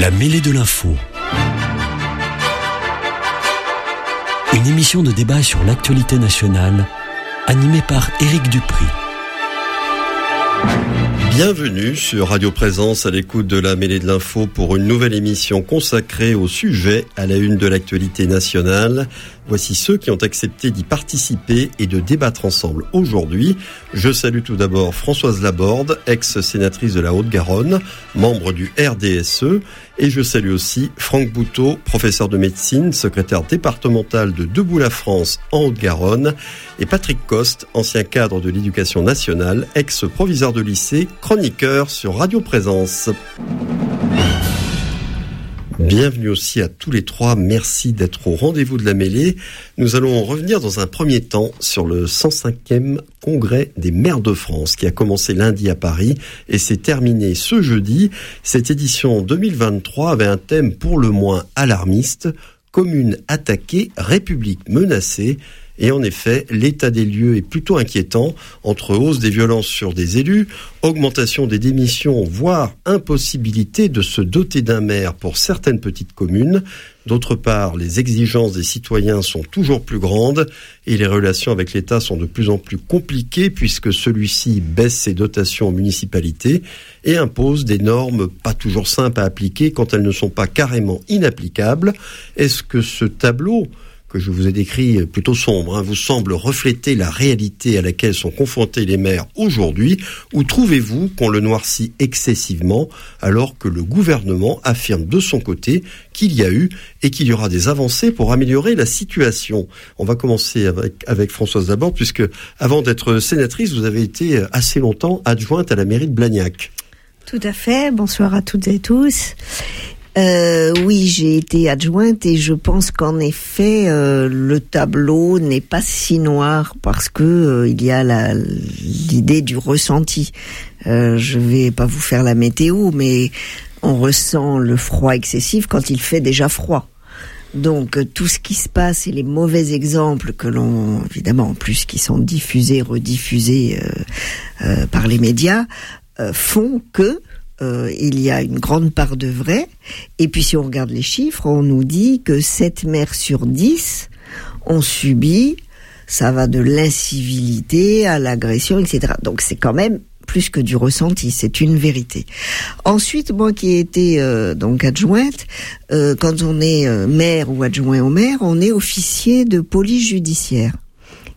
La mêlée de l'info. Une émission de débat sur l'actualité nationale, animée par Éric Dupri. Bienvenue sur Radio Présence à l'écoute de la mêlée de l'info pour une nouvelle émission consacrée au sujet à la une de l'actualité nationale. Voici ceux qui ont accepté d'y participer et de débattre ensemble aujourd'hui. Je salue tout d'abord Françoise Laborde, ex-sénatrice de la Haute-Garonne, membre du RDSE, et je salue aussi Franck Bouteau, professeur de médecine, secrétaire départemental de Debout la France en Haute-Garonne, et Patrick Coste, ancien cadre de l'éducation nationale, ex-proviseur de lycée, chroniqueur sur Radio Présence. Bienvenue aussi à tous les trois. Merci d'être au rendez-vous de la mêlée. Nous allons revenir dans un premier temps sur le 105e congrès des maires de France qui a commencé lundi à Paris et s'est terminé ce jeudi. Cette édition 2023 avait un thème pour le moins alarmiste. Commune attaquée, République menacée. Et en effet, l'état des lieux est plutôt inquiétant, entre hausse des violences sur des élus, augmentation des démissions, voire impossibilité de se doter d'un maire pour certaines petites communes. D'autre part, les exigences des citoyens sont toujours plus grandes et les relations avec l'État sont de plus en plus compliquées puisque celui-ci baisse ses dotations aux municipalités et impose des normes pas toujours simples à appliquer quand elles ne sont pas carrément inapplicables. Est-ce que ce tableau que je vous ai décrit plutôt sombre, hein, vous semble refléter la réalité à laquelle sont confrontés les maires aujourd'hui, ou trouvez-vous qu'on le noircit excessivement alors que le gouvernement affirme de son côté qu'il y a eu et qu'il y aura des avancées pour améliorer la situation? On va commencer avec, avec Françoise d'abord, puisque avant d'être sénatrice, vous avez été assez longtemps adjointe à la mairie de Blagnac. Tout à fait, bonsoir à toutes et tous. Euh, oui, j'ai été adjointe et je pense qu'en effet, euh, le tableau n'est pas si noir parce que euh, il y a l'idée du ressenti. Je vais pas vous faire la météo, mais on ressent le froid excessif quand il fait déjà froid. Donc tout ce qui se passe et les mauvais exemples que l'on, évidemment en plus qui sont diffusés, rediffusés par les médias, font que euh, il y a une grande part de vrai. Et puis si on regarde les chiffres, on nous dit que 7 mères sur 10 ont subi, ça va de l'incivilité à l'agression, etc. Donc c'est quand même plus que du ressenti, c'est une vérité. Ensuite, moi qui ai été euh, donc adjointe, euh, quand on est maire ou adjoint au maire, on est officier de police judiciaire.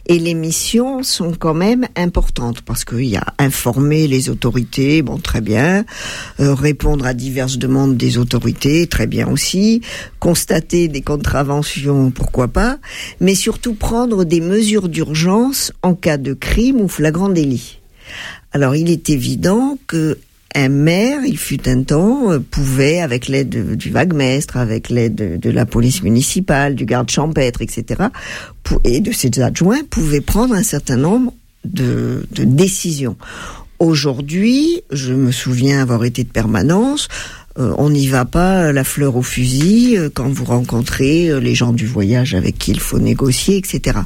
Et les missions sont quand même importantes parce qu'il y a informer les autorités, bon très bien, euh, répondre à diverses demandes des autorités, très bien aussi, constater des contraventions, pourquoi pas, mais surtout prendre des mesures d'urgence en cas de crime ou flagrant délit. Alors il est évident que un maire, il fut un temps, euh, pouvait, avec l'aide du vaguemestre, avec l'aide de, la police municipale, du garde champêtre, etc., et de ses adjoints, pouvait prendre un certain nombre de, décisions. Aujourd'hui, je me souviens avoir été de permanence, euh, on n'y va pas la fleur au fusil euh, quand vous rencontrez les gens du voyage avec qui il faut négocier, etc.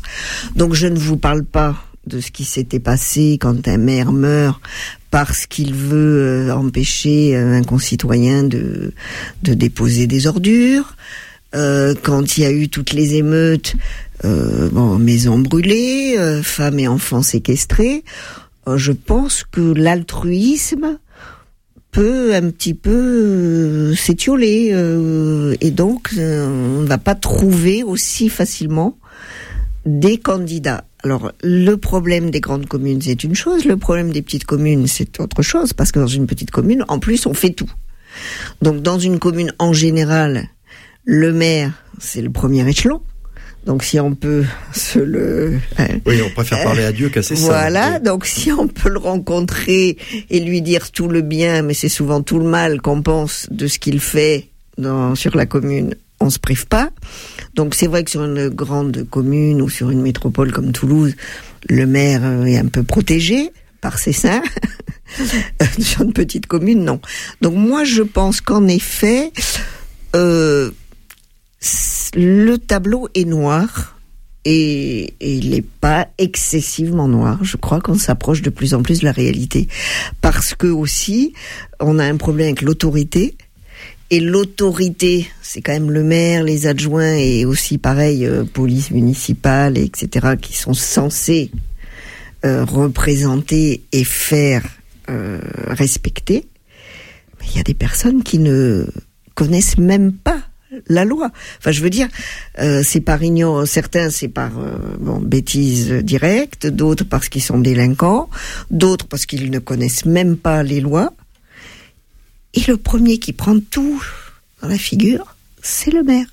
Donc je ne vous parle pas de ce qui s'était passé quand un maire meurt parce qu'il veut euh, empêcher un concitoyen de, de déposer des ordures. Euh, quand il y a eu toutes les émeutes, euh, maisons brûlées, femmes et enfants séquestrés, je pense que l'altruisme peut un petit peu s'étioler et donc on ne va pas trouver aussi facilement des candidats. Alors, le problème des grandes communes, c'est une chose. Le problème des petites communes, c'est autre chose. Parce que dans une petite commune, en plus, on fait tout. Donc, dans une commune, en général, le maire, c'est le premier échelon. Donc, si on peut se le... Hein, oui, on préfère parler à Dieu qu'à ses Voilà, donc si on peut le rencontrer et lui dire tout le bien, mais c'est souvent tout le mal qu'on pense de ce qu'il fait dans, sur la commune, on se prive pas. Donc c'est vrai que sur une grande commune ou sur une métropole comme Toulouse, le maire euh, est un peu protégé par ses seins. sur une petite commune, non. Donc moi je pense qu'en effet, euh, le tableau est noir. Et, et il n'est pas excessivement noir. Je crois qu'on s'approche de plus en plus de la réalité. Parce que aussi, on a un problème avec l'autorité Et l'autorité, c'est quand même le maire, les adjoints et aussi pareil, euh, police municipale, etc., qui sont censés euh, représenter et faire euh, respecter. Mais il y a des personnes qui ne connaissent même pas la loi. Enfin, je veux dire, euh, c'est par ignorance. Certains, c'est par euh, bon bêtise directe, d'autres parce qu'ils sont délinquants, d'autres parce qu'ils ne connaissent même pas les lois. Et le premier qui prend tout dans la figure, c'est le maire.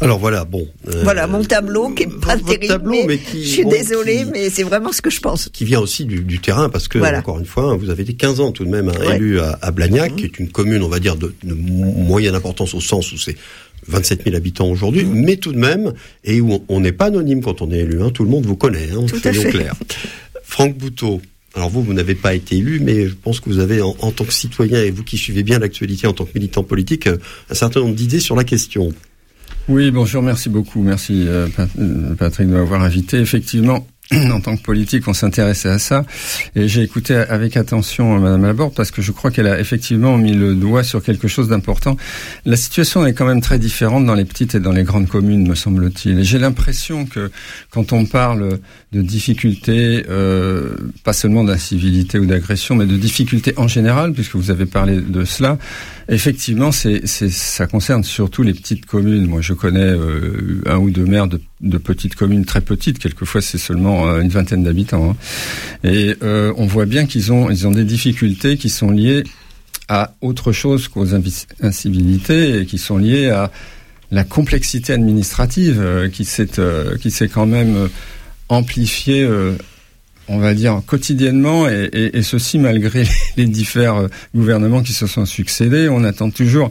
Alors voilà, bon. Euh, voilà mon tableau qui est pas terrible. Tableau, mais, qui, je suis désolé, mais c'est vraiment ce que je pense. Qui vient aussi du, terrain, parce que encore une fois, vous avez été 15 ans tout de même hein, élu à, Blagnac, mmh. qui est une commune, on va dire, de, moyenne importance au sens où c'est 27 000 habitants aujourd'hui, mmh. mais tout de même, et où on n'est pas anonyme quand on est élu, hein, tout le monde vous connaît, hein, soyons clairs. Franck Bouteau, alors vous, vous n'avez pas été élu, mais je pense que vous avez, en, tant que citoyen, et vous qui suivez bien l'actualité en tant que militant politique, un certain nombre d'idées sur la question. Oui, bonjour, merci beaucoup. Merci euh, euh, Patrick de m'avoir invité. Effectivement, en tant que politique, on s'intéressait à ça. Et j'ai écouté avec attention euh, Madame Laborde parce que je crois qu'elle a effectivement mis le doigt sur quelque chose d'important. La situation est quand même très différente dans les petites et dans les grandes communes, me semble-t-il. Et j'ai l'impression que quand on parle de difficultés, euh, pas seulement d'incivilité ou d'agression, mais de difficultés en général, puisque vous avez parlé de cela, effectivement, c'est, ça concerne surtout les petites communes. Moi, je connais euh, un ou deux maires de, petites communes très petites. Quelquefois, c'est seulement euh, une vingtaine d'habitants. Hein. Et euh, on voit bien qu'ils ont, ils ont des difficultés qui sont liées à autre chose qu'aux incivilités et qui sont liées à la complexité administrative qui s'est, qui s'est quand même amplifiée on va dire, quotidiennement, et, ceci malgré les différents gouvernements qui se sont succédés. On attend toujours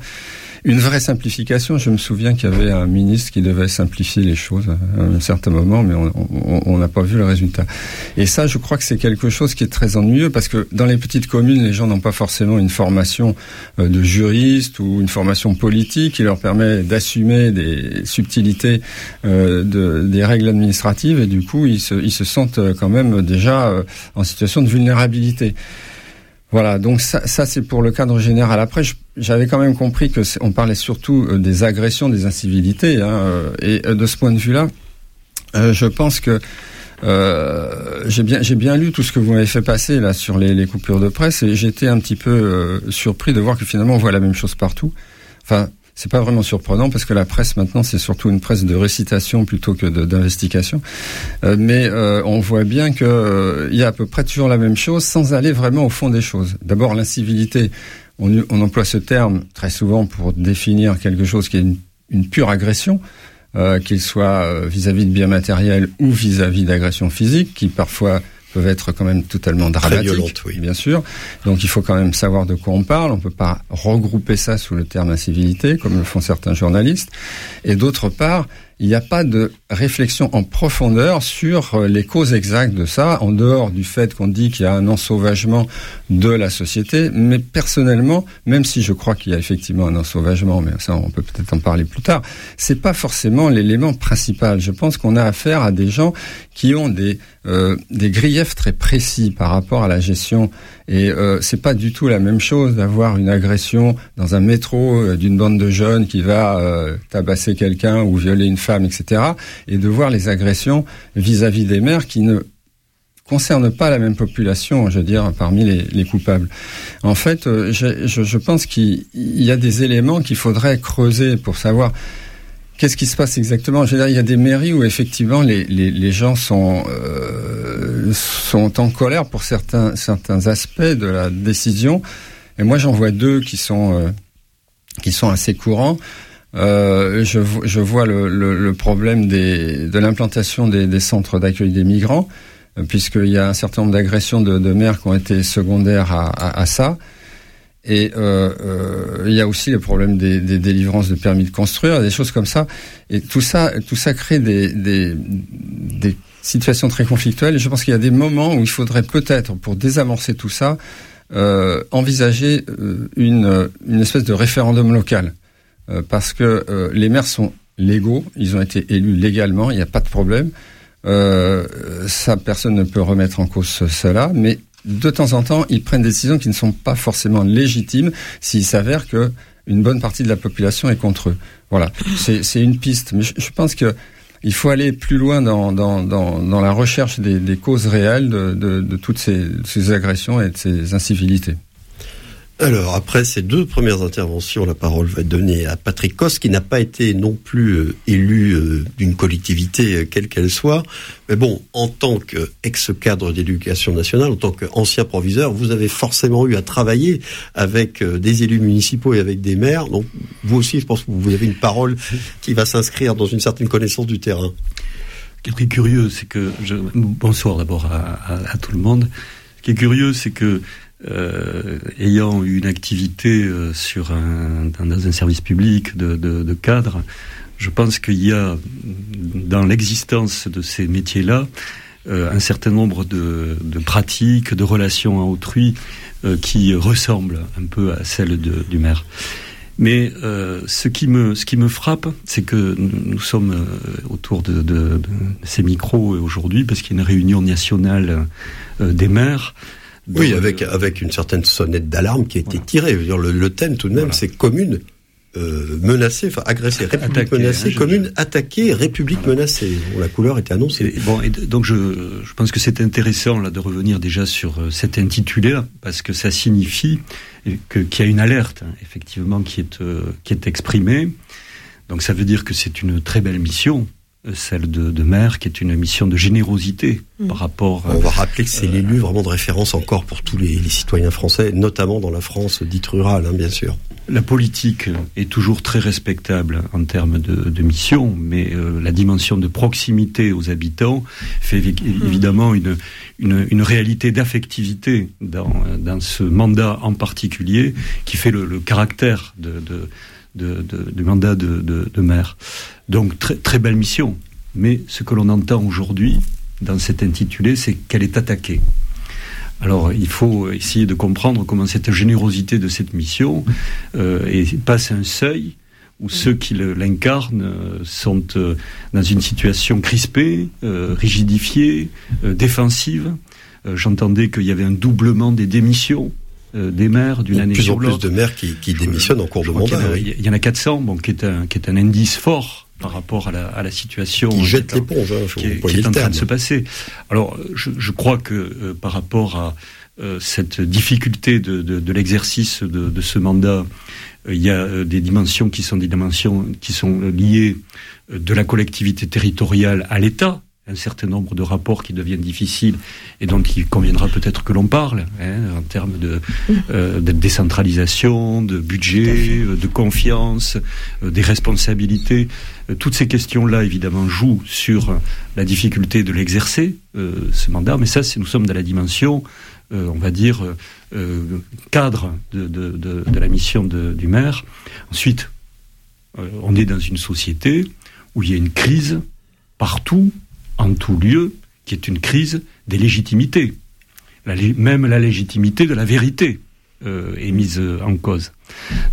une vraie simplification. Je me souviens qu'il y avait un ministre qui devait simplifier les choses à un certain moment, mais on n'a pas vu le résultat. Et ça, je crois que c'est quelque chose qui est très ennuyeux parce que dans les petites communes, les gens n'ont pas forcément une formation euh, de juriste ou une formation politique qui leur permet d'assumer des subtilités euh, de, des règles administratives et du coup, ils se, sentent quand même déjà euh, en situation de vulnérabilité. Voilà, donc ça, ça c'est pour le cadre général. Après, j'avais quand même compris que on parlait surtout euh, des agressions, des incivilités, hein, euh, et euh, de ce point de vue-là, je pense que j'ai bien, bien lu tout ce que vous m'avez fait passer là sur les, les coupures de presse, et j'étais un petit peu surpris de voir que finalement on voit la même chose partout. Enfin, c'est pas vraiment surprenant parce que la presse maintenant c'est surtout une presse de récitation plutôt que d'investigation. Euh, mais euh, on voit bien qu'il euh, y a à peu près toujours la même chose sans aller vraiment au fond des choses. D'abord l'incivilité. On, on, emploie ce terme très souvent pour définir quelque chose qui est une, une pure agression. qu'il soit vis-à-vis de biens matériels ou vis-à-vis d'agressions physiques, qui parfois peuvent être quand même totalement dramatiques, oui. bien sûr. Donc il faut quand même savoir de quoi on parle. On peut pas regrouper ça sous le terme incivilité, comme le font certains journalistes. Et d'autre part, il n'y a pas de réflexion en profondeur sur euh, les causes exactes de ça, en dehors du fait qu'on dit qu'il y a un ensauvagement de la société. Mais personnellement, même si je crois qu'il y a effectivement un ensauvagement, mais ça on peut peut-être en parler plus tard, c'est pas forcément l'élément principal. Je pense qu'on a affaire à des gens qui ont des euh, des griefs très précis par rapport à la gestion et euh, c'est pas du tout la même chose d'avoir une agression dans un métro euh, d'une bande de jeunes qui va euh, tabasser quelqu'un ou violer une femme, etc. Et de voir les agressions vis-à-vis des maires qui ne concernent pas la même population, je veux dire, parmi les, les coupables. En fait, je, je pense qu'il y a des éléments qu'il faudrait creuser pour savoir Qu'est-ce qui se passe exactement? Il y a des mairies où effectivement les, les, gens sont euh, sont en colère pour certains certains aspects de la décision. Et moi, j'en vois deux qui sont euh, qui sont assez courants. Euh, je, je, vois le, le, problème de l'implantation des, centres d'accueil des migrants, euh, puisqu'il y a un certain nombre d'agressions de, de maires qui ont été secondaires à ça. Et euh, euh, il y a aussi le problème des, des, délivrances de permis de construire, des choses comme ça. Et tout ça, tout ça crée des, des, des situations très conflictuelles. Et je pense qu'il y a des moments où il faudrait peut-être, pour désamorcer tout ça, euh, envisager euh, une, une espèce de référendum local. Euh, parce que euh, les maires sont légaux, ils ont été élus légalement, il n'y a pas de problème. ça, personne ne peut remettre en cause cela, mais de temps en temps, ils prennent des décisions qui ne sont pas forcément légitimes s'il s'avère que une bonne partie de la population est contre eux. Voilà, c'est une piste. Mais je, pense que il faut aller plus loin dans, dans, dans, la recherche des, des, causes réelles de, de, de toutes ces, ces agressions et de ces incivilités. Alors, après ces deux premières interventions, la parole va être donnée à Patrick Cos, qui n'a pas été non plus euh, élu euh, d'une collectivité, euh, quelle qu'elle soit. Mais bon, en tant qu'ex-cadre d'éducation nationale, en tant qu'ancien proviseur, vous avez forcément eu à travailler avec des élus municipaux et avec des maires. Donc, vous aussi, je pense que vous avez une parole qui va s'inscrire dans une certaine connaissance du terrain. Ce qui est curieux, c'est que... Je... Bonsoir d'abord à, à tout le monde. Ce qui est curieux, c'est que euh, ayant une activité euh, sur un, dans un service public de, de, de cadre, je pense qu'il y a dans l'existence de ces métiers-là euh, un certain nombre de, de, pratiques, de relations à autrui euh, qui ressemblent un peu à celles du maire. Mais euh, ce, qui me, ce qui me frappe, c'est que nous, sommes autour de, ces micros aujourd'hui parce qu'il y a une réunion nationale des maires oui, avec, avec une certaine sonnette d'alarme qui a été tirée. le, le, thème, tout de même, c'est commune euh, menacée, enfin agressée, République attaquée, menacée, hein, commune attaquée, République menacée. Bon, la couleur était annoncée. Et, bon, et donc je, je pense que c'est intéressant là de revenir déjà sur euh, cet intitulé parce que ça signifie que qu'il y a une alerte hein, effectivement qui est euh, qui est exprimée. Donc ça veut dire que c'est une très belle mission celle de, de, maire, qui est une mission de générosité mm. par rapport. On va rappeler que c'est euh, l'élu vraiment de référence encore pour tous les, les, citoyens français, notamment dans la France dite rurale, hein, bien sûr. La politique est toujours très respectable en termes de, de mission, mais euh, la dimension de proximité aux habitants fait mm. évidemment une, une, une réalité d'affectivité dans, dans ce mandat en particulier qui fait le, le caractère de, de de, de, du mandat de, de, maire. Donc très, très belle mission. Mais ce que l'on entend aujourd'hui dans cet intitulé, c'est qu'elle est attaquée. Alors il faut essayer de comprendre comment cette générosité de cette mission euh, et passe un seuil où ceux qui l'incarnent euh, sont euh, dans une situation crispée, euh, rigidifiée, euh, défensive. J'entendais qu'il y avait un doublement des démissions des maires d'une année sur l'autre. Plus de maires qui, qui démissionnent en cours de mandat. Il y, en a 400, bon, qui est un, qui est un indice fort par rapport à la, à la situation qui jette l'éponge, hein, qui, est, qui est en train de se passer. Alors, je, je crois que euh, par rapport à euh, cette difficulté de, de, de l'exercice de, de, ce mandat, euh, il y a euh, des dimensions qui sont des dimensions qui sont liées de la collectivité territoriale à l'État, un certain nombre de rapports qui deviennent difficiles et dont il conviendra peut-être que l'on parle hein, en termes de, euh, de, décentralisation, de budget, euh, de confiance, euh, des responsabilités. Euh, toutes ces questions-là, évidemment, jouent sur la difficulté de l'exercer, ce mandat, mais ça, nous sommes dans la dimension, on va dire, cadre de, de, de, la mission du maire. Ensuite, on est dans une société où il y a une crise partout, en tout lieu, qui est une crise des légitimités. La, même la légitimité de la vérité euh, est mise en cause.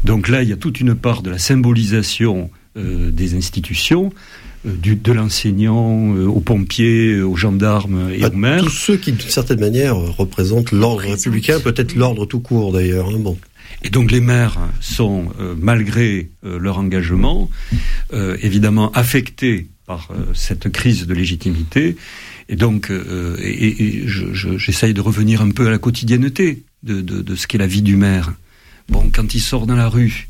Donc là, il y a toute une part de la symbolisation euh, des institutions, euh, du, de l'enseignant euh, aux pompiers, aux gendarmes et bah, aux maires. Tous ceux qui, d'une certaine manière, représentent l'ordre républicain, peut-être l'ordre tout court d'ailleurs. Hein, bon. Et donc les maires sont, euh, malgré euh, leur engagement, euh, évidemment affectés par cette crise de légitimité. Et donc, et, et j'essaye je, de revenir un peu à la quotidienneté de, de, de ce qu'est la vie du maire. Bon, quand il sort dans la rue,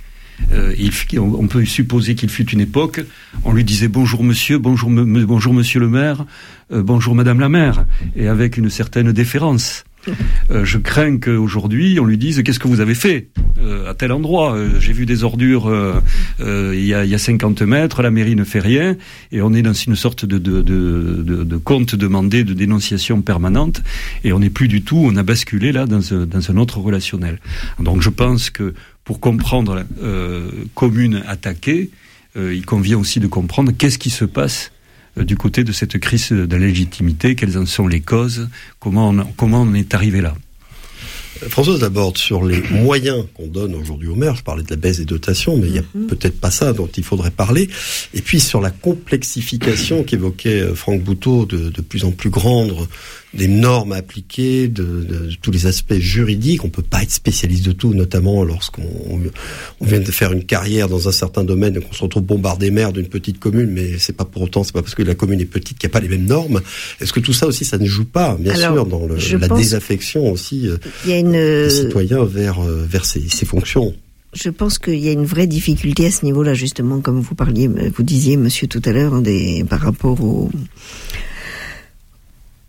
euh, il, on, peut supposer qu'il fut une époque, on lui disait bonjour monsieur, bonjour, bonjour monsieur le maire, euh, bonjour madame la maire, et avec une certaine déférence. Euh, je crains qu'aujourd'hui on lui dise qu'est-ce que vous avez fait euh, à tel endroit? Euh, J'ai vu des ordures il, y a, y a 50 mètres, la mairie ne fait rien et on est dans une sorte de, de, compte demandé de dénonciation permanente et on n'est plus du tout, on a basculé là dans, un, dans un autre relationnel. Donc je pense que pour comprendre commune attaquée, il convient aussi de comprendre qu'est-ce qui se passe du côté de cette crise de la légitimité, quelles en sont les causes, comment on, comment on est arrivé là. Françoise d'abord sur les moyens qu'on donne aujourd'hui aux maires. Je parlais de la baisse des dotations, mais il n'y a mm -hmm. peut-être pas ça dont il faudrait parler. Et puis sur la complexification qu'évoquait Franck Bouteau de, de, plus en plus grande des normes à appliquer, de, de, tous les aspects juridiques. On peut pas être spécialiste de tout, notamment lorsqu'on on vient de faire une carrière dans un certain domaine et qu'on se retrouve bombardé maire d'une petite commune, mais c'est pas pour autant, c'est pas parce que la commune est petite qu'il n'y a pas les mêmes normes. Est-ce que tout ça aussi, ça ne joue pas, bien sûr, dans le, la désaffection aussi euh, y a une... des citoyens vers, euh, vers ces, ces fonctions? Je pense qu'il y a une vraie difficulté à ce niveau-là, justement, comme vous parliez, vous disiez, monsieur, tout à l'heure, des, par rapport au,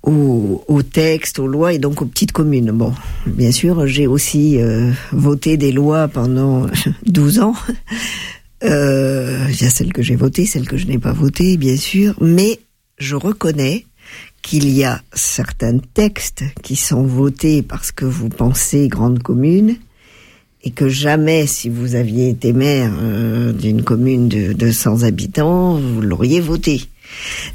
au, au texte, aux lois et donc aux petites communes. Bon, bien sûr, j'ai aussi euh, voté des lois pendant 12 ans. Euh, il y a celles que j'ai votées, celles que je n'ai pas votées, bien sûr, mais je reconnais qu'il y a certains textes qui sont votés parce que vous pensez grande commune et que jamais, si vous aviez été maire euh, d'une commune de 200 habitants, vous l'auriez voté.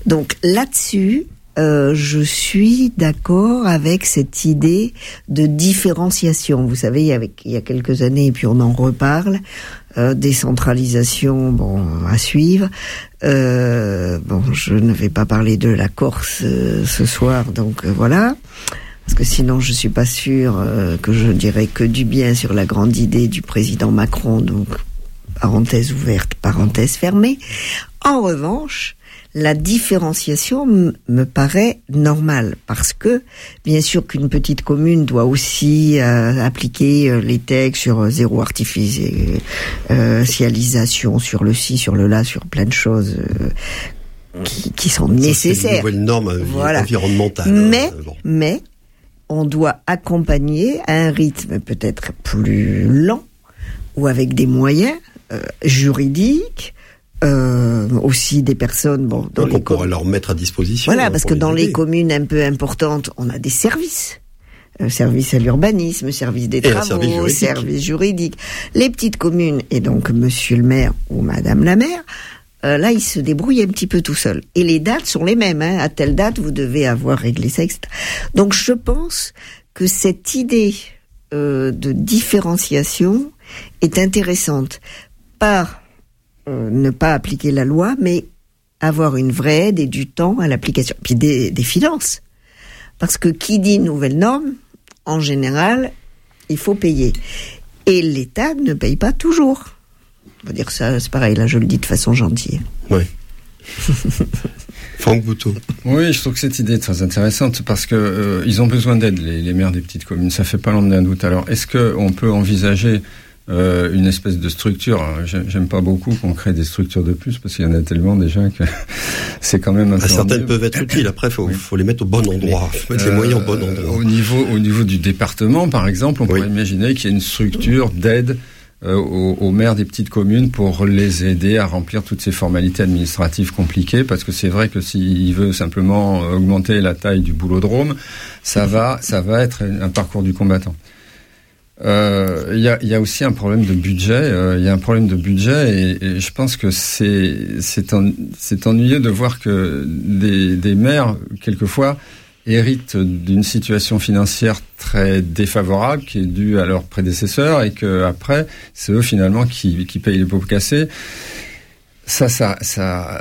Donc là-dessus, euh, je suis d'accord avec cette idée de différenciation. Vous savez, il y, a, il y a quelques années, et puis on en reparle, euh, décentralisation, bon, à suivre. Euh, bon, je ne vais pas parler de la Corse ce soir, donc voilà. Parce que sinon, je suis pas sûr que je dirais que du bien sur la grande idée du président Macron. Donc, parenthèse ouverte, parenthèse fermée. En revanche, la différenciation me paraît normale parce que bien sûr qu'une petite commune doit aussi euh, appliquer euh, les textes sur euh, zéro artificialisation, sur le ci, sur le là, sur plein de choses qui, qui, sont nécessaires. C'est une nouvelle norme voilà. environnementale. Mais, mais on doit accompagner à un rythme peut-être plus lent ou avec des moyens juridiques euh, aussi des personnes. Bon, dans Donc on pourrait leur mettre à disposition. Voilà, parce que dans les communes un peu importantes, on a des services. Euh, service à l'urbanisme, service des travaux, service juridique. service juridique. Les petites communes, et donc monsieur le maire ou madame la maire, euh, là, ils se débrouillent un petit peu tout seuls. Et les dates sont les mêmes. Hein. À telle date, vous devez avoir réglé ça, etc. Donc je pense que cette idée euh, de différenciation est intéressante. Par ne pas appliquer la loi, mais avoir une vraie aide et du temps à l'application. Puis des, des, finances. Parce que qui dit nouvelle norme, en général, il faut payer. Et l'État ne paye pas toujours. On va dire ça, c'est pareil, là je le dis de façon gentille. Oui. Franck Bouteau. Oui, je trouve que cette idée est très intéressante parce que euh, ils ont besoin d'aide, les, les, maires des petites communes. Ça fait pas longtemps d'un doute. Alors, est-ce qu'on peut envisager euh, une espèce de structure. J'aime pas beaucoup qu'on crée des structures de plus parce qu'il y en a tellement déjà que c'est quand même un bah, Certaines peuvent être utiles. Après, faut, faut les mettre au bon endroit, faut mettre les moyens au bon euh, endroit. Au niveau, au niveau du département, par exemple, on pourrait imaginer qu'il y a une structure d'aide euh, aux, aux, maires des petites communes pour les aider à remplir toutes ces formalités administratives compliquées, parce que c'est vrai que s'il veut simplement augmenter la taille du boulodrome, ça va, ça va être un parcours du combattant. Euh, il y, a, y, a, aussi un problème de budget. Euh, il y a un problème de budget et, et je pense que c'est c'est en, ennuyeux de voir que des, des maires quelquefois héritent d'une situation financière très défavorable qui est due à leurs prédécesseurs et que après c'est eux finalement qui, qui payent les pots cassés ça, ça,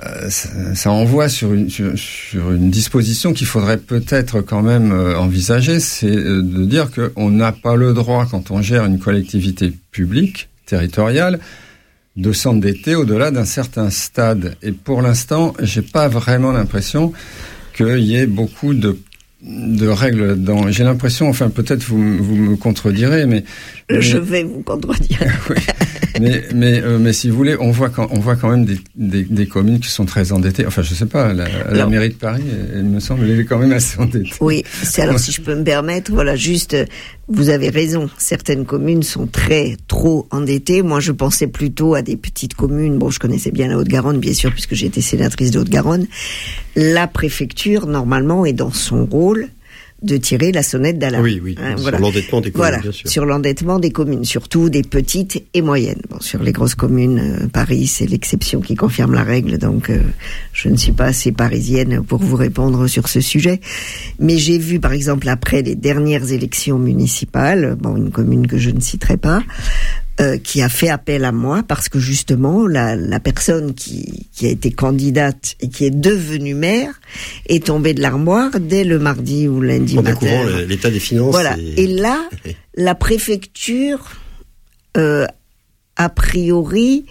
ça, envoie sur une, disposition qu'il faudrait peut-être quand même euh, envisager, c'est euh, de dire qu'on n'a pas le droit, quand on gère une collectivité publique, territoriale, de s'endetter au-delà d'un certain stade. Et pour l'instant, j'ai pas vraiment l'impression qu'il y ait beaucoup de de règles dans j'ai l'impression enfin peut-être vous, vous me contredirez mais je vais vous contredire. Oui. mais mais euh, mais si vous voulez on voit quand on voit quand même des, des, des communes qui sont très endettées. Enfin je sais pas la, la mairie de Paris elle, me semble elle est quand même assez endettée. Oui c'est alors si je peux me permettre voilà juste vous avez raison. Certaines communes sont très trop endettées. Moi je pensais plutôt à des petites communes. Bon je connaissais bien la Haute-Garonne bien sûr puisque j'étais sénatrice de Haute-Garonne. La préfecture normalement est dans son rôle de tirer la sonnette d'alarme. Oui, oui. Hein, sur l'endettement des communes, voilà, bien sûr. Sur l'endettement des communes, surtout des petites et moyennes. Bon, sur les grosses communes, euh, Paris, c'est l'exception qui confirme la règle, donc euh, je ne suis pas assez parisienne pour vous répondre sur ce sujet. Mais j'ai vu, par exemple, après les dernières élections municipales, bon, une commune que je ne citerai pas, euh, qui a fait appel à moi parce que justement la, la personne qui, qui a été candidate et qui est devenue maire est tombée de l'armoire dès le mardi ou lundi En matin. découvrant l'état des finances. Voilà. Et là, la préfecture, euh, a priori,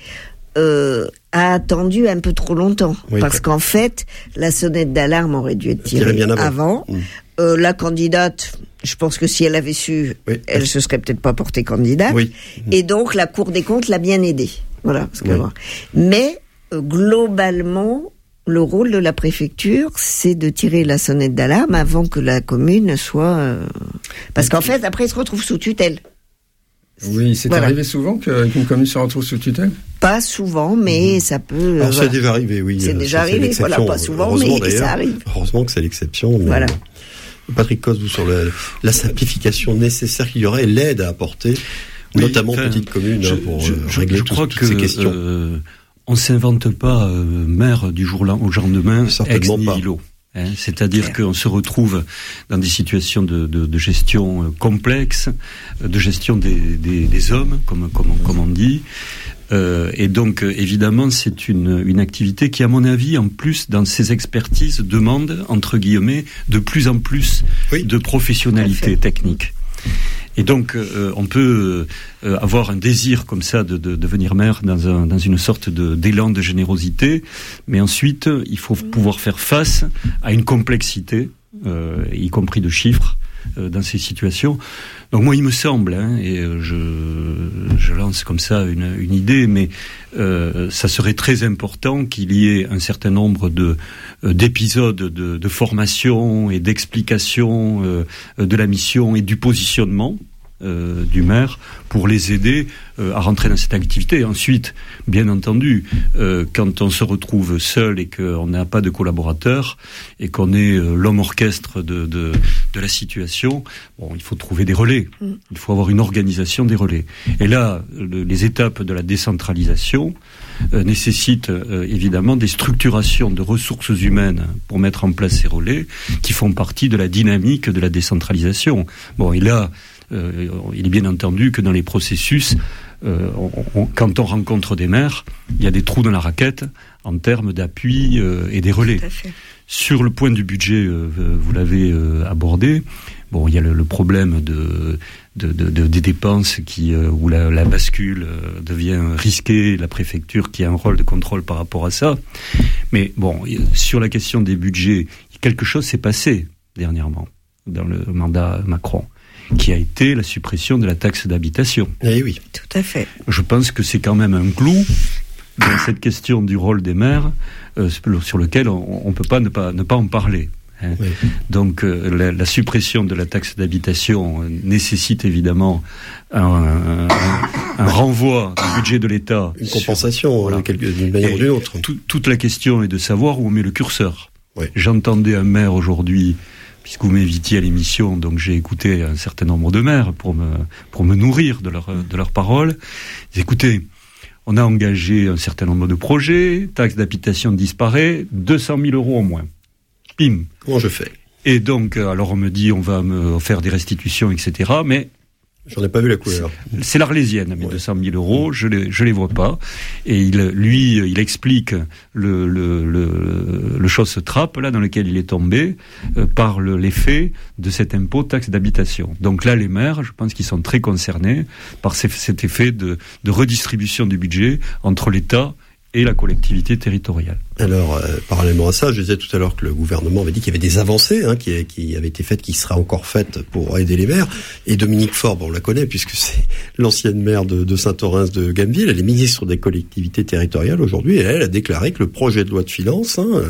euh, a attendu un peu trop longtemps. Oui, parce qu'en fait, la sonnette d'alarme aurait dû être Tirée bien avant. avant. Mm. Euh, la candidate, je pense que si elle avait su, Oui. elle se serait peut-être pas portée candidate. Oui. Et donc, la Cour des comptes l'a bien aidée. Voilà. Oui. Mais, euh, globalement, le rôle de la préfecture, c'est de tirer la sonnette d'alarme avant que la commune soit... euh, Parce qu'en fait, après, il se retrouve sous tutelle. Oui, c'est Voilà. arrivé souvent qu'une commune se retrouve sous tutelle? Pas souvent, mais ça peut... euh, Mhm. Alors, voilà. c'est déjà arrivé, oui. C'est euh, déjà ça, arrivé, voilà, pas souvent, Heureusement, mais ça arrive. Heureusement que c'est l'exception. mais- Voilà. Patrick Cos, vous, sur le- la simplification nécessaire qu'il y aurait, l'aide à apporter, Oui, notamment aux petites communes, je, hein, pour je- euh, je- régler je tout- crois toutes que ces questions. euh, on s'invente pas euh, maire du jour au lendemain ex Certainement pas. nihilo. hein. C'est-à-dire qu'on se retrouve dans des situations de, de- de gestion complexes, euh, de gestion des, des- des hommes, comme, comme, on- comme on dit. Euh, et donc, euh, évidemment, c'est une, une activité qui, à mon avis, en plus, dans ses expertises, demande, entre guillemets, de plus en plus Oui. de professionnalité technique. Et donc, euh, on peut euh, avoir un désir comme ça de, de devenir maire dans, un, dans une sorte de- d'élan de générosité, mais ensuite, il faut pouvoir faire face à une complexité, euh, y compris de chiffres, euh, dans ces situations. Donc moi, il me semble, hein, et euh, je, je lance comme ça une, une idée, mais euh, ça serait très important qu'il y ait un certain nombre de euh, d'épisodes de, de formation et d'explication euh, de la mission et du positionnement euh, du maire pour les aider euh, à rentrer dans cette activité. Ensuite, bien entendu, euh, quand on se retrouve seul et qu'on n'a pas de collaborateurs et qu'on est euh, l'homme orchestre de, de, de la situation, bon, il faut trouver des relais. Il faut avoir une organisation des relais. Et là, le- les étapes de la décentralisation euh, nécessitent euh, évidemment des structurations de ressources humaines pour mettre en place ces relais qui font partie de la dynamique de la décentralisation. Bon, et là, euh, il est bien entendu que dans les processus, euh, on- on- quand on rencontre des maires, il y a des trous dans la raquette en termes d'appui euh, et des relais. Sur le point du budget, vous l'avez abordé. Bon, il y a le, le problème de, de, de- de- des dépenses qui, où la, la bascule devient risquée, la préfecture qui a un rôle de contrôle par rapport à ça. Mais bon, sur la question des budgets, quelque chose s'est passé dernièrement dans le mandat Macron, qui a été la suppression de la taxe d'habitation. Eh oui. Tout à fait. Je pense que c'est quand même un clou dans cette question du rôle des maires euh, sur lequel on ne peut pas ne, pas ne pas en parler. hein. Oui. Donc euh, la, la suppression de la taxe d'habitation euh, nécessite évidemment un, un- un renvoi du budget de l'État. Une sur- compensation, Voilà. quelque- d'une manière Et ou d'une autre. tout- toute la question est de savoir où on met le curseur. Oui. J'entendais un maire aujourd'hui, puisque vous m'invitiez à l'émission, donc j'ai écouté un certain nombre de maires pour me, pour me nourrir de, leur, de leurs paroles. Écoutez, on a engagé un certain nombre de projets, taxe d'habitation disparaît, 200 000 euros en moins. Pim. Comment je fais? Et donc, euh, alors on me dit, on va me faire des restitutions, etc. Mais J'en ai pas vu la couleur. c'est l'Arlésienne, mes Ouais. 200 000 euros, je les, je les vois pas. Et il, lui, il explique le, le, le, le chose trappe là dans lequel il est tombé euh, par le- l'effet de cet impôt taxe d'habitation. Donc là, les maires, je pense qu'ils sont très concernés par ces- cet effet de, de redistribution du budget entre l'État et la collectivité territoriale. Alors, euh, parallèlement à ça, je disais tout à l'heure que le gouvernement avait dit qu'il y avait des avancées hein, qui, qui avaient été faites, qui seraient encore faites pour aider les maires. Et Dominique bon, on la connaît puisque c'est l'ancienne maire de, de Saint-Orens de Gameville. Elle est ministre des collectivités territoriales aujourd'hui. Et elle a déclaré que le projet de loi de finances, hein,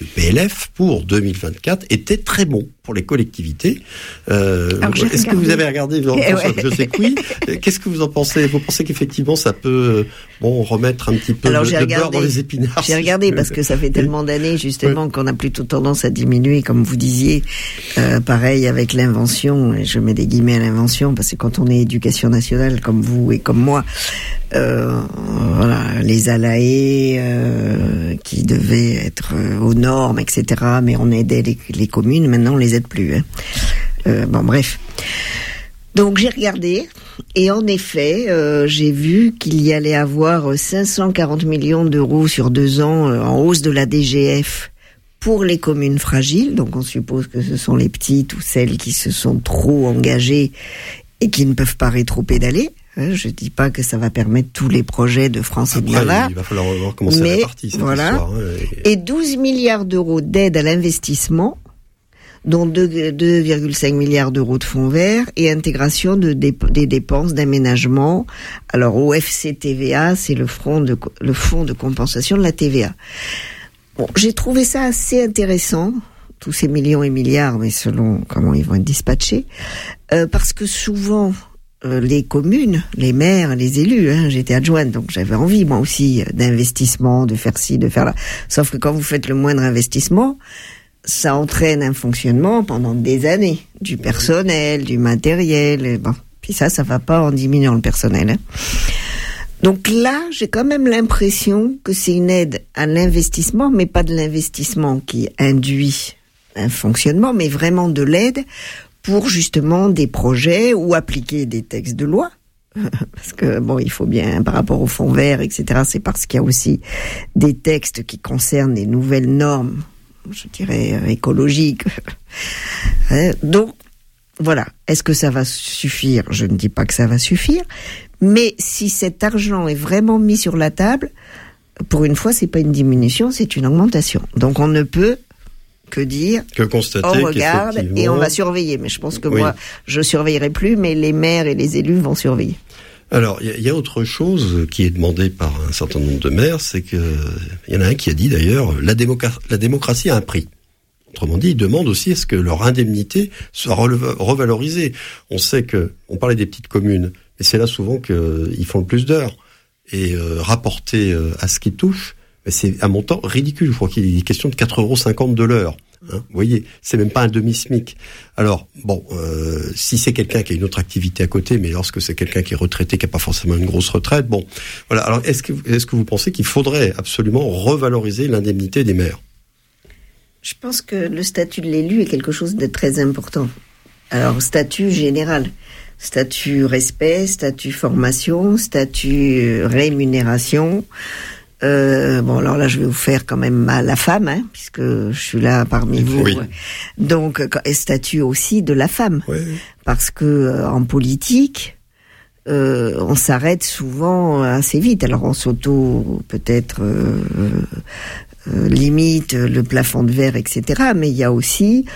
le PLF pour 2024, était très bon pour les collectivités. Euh, Est-ce que vous avez regardé Eh ouais. Je sais que oui. Qu'est-ce que vous en pensez? Vous pensez qu'effectivement ça peut, euh, bon, remettre un petit peu Alors, de, beurre dans les épinards J'ai regardé parce que ça fait tellement d'années justement qu'on a plutôt tendance à diminuer, comme vous disiez. Euh, pareil avec l'invention, je mets des guillemets à l'invention parce que quand on est éducation nationale comme vous et comme moi, euh, voilà, les alaés euh, qui devaient être euh, aux normes, etc. Mais on aidait les, les communes, maintenant les plus. hein. Euh, bon, bref. Donc j'ai regardé Et en effet, euh, j'ai vu qu'il y allait avoir 540 millions d'euros sur deux ans euh, en hausse de la DGF pour les communes fragiles. Donc on suppose que ce sont les petites ou celles qui se sont trop engagées et qui ne peuvent pas rétro-pédaler. Hein, je dis pas que ça va permettre tous les projets de France et de Navarre. Il va falloir voir comment c'est réparti cette voilà. histoire. hein, Et 12 milliards d'euros d'aide à l'investissement, dont 2 2,5 milliards d'euros de fonds verts et intégration des dépenses d'aménagement. Alors au FCTVA, c'est le, le fonds de compensation de la TVA. Bon, j'ai trouvé ça assez intéressant, tous ces millions et milliards, mais selon comment ils vont être dispatchés, euh, parce que souvent euh, les communes, les maires, les élus, hein, j'étais adjointe, donc j'avais envie moi aussi d'investissement, de faire ci, de faire là. Sauf que quand vous faites le moindre investissement, ça entraîne un fonctionnement pendant des années, du personnel, du matériel, et bon. Puis ça, ça va pas en diminuant le personnel. hein. Donc là, j'ai quand même l'impression que c'est une aide à l'investissement, mais pas de l'investissement qui induit un fonctionnement, mais vraiment de l'aide pour justement des projets ou appliquer des textes de loi. Parce que bon, il faut bien par rapport au fonds vert, etc. C'est parce qu'il y a aussi des textes qui concernent les nouvelles normes, je dirais euh, écologiques. Hein, Donc voilà. Est-ce que ça va suffire? Je ne dis pas que ça va suffire, mais si cet argent est vraiment mis sur la table, pour une fois, c'est pas une diminution, c'est une augmentation. Donc on ne peut que dire Que constater on regarde et on va surveiller. Mais je pense que Oui. moi, je surveillerai plus, mais les maires et les élus vont surveiller. Alors, il y, a- autre chose qui est demandée par un certain nombre de maires, c'est que il y en a un qui a dit d'ailleurs la, démocratie a un prix. Autrement dit, ils demandent aussi à ce que leur indemnité soit revalorisée. On sait que, on parlait des petites communes, mais c'est là souvent qu'ils font le plus d'heures. Et euh, euh, à ce qu'ils touchent, c'est un montant ridicule. Je crois qu'il est question de 4,50 euros de l'heure. Hein, vous voyez, c'est même pas un demi-smic. Alors, bon, euh, si c'est quelqu'un qui a une autre activité à côté, mais lorsque c'est quelqu'un qui est retraité, qui n'a pas forcément une grosse retraite, bon, voilà. Alors, est-ce que, est-ce que vous pensez qu'il faudrait absolument revaloriser l'indemnité des maires? Je pense que le statut de l'élu est quelque chose de très important. Alors, statut général. Statut respect, statut formation, statut rémunération. Euh, bon, alors là, je vais vous faire quand même mal la femme, hein, puisque je suis là parmi vous. Oui. Donc, euh, et statut aussi de la femme. Ouais. parce que euh, en politique, euh, on s'arrête souvent assez vite. Alors on s'auto peut-être euh, euh, limite le plafond de verre, etc. Mais il y a aussi,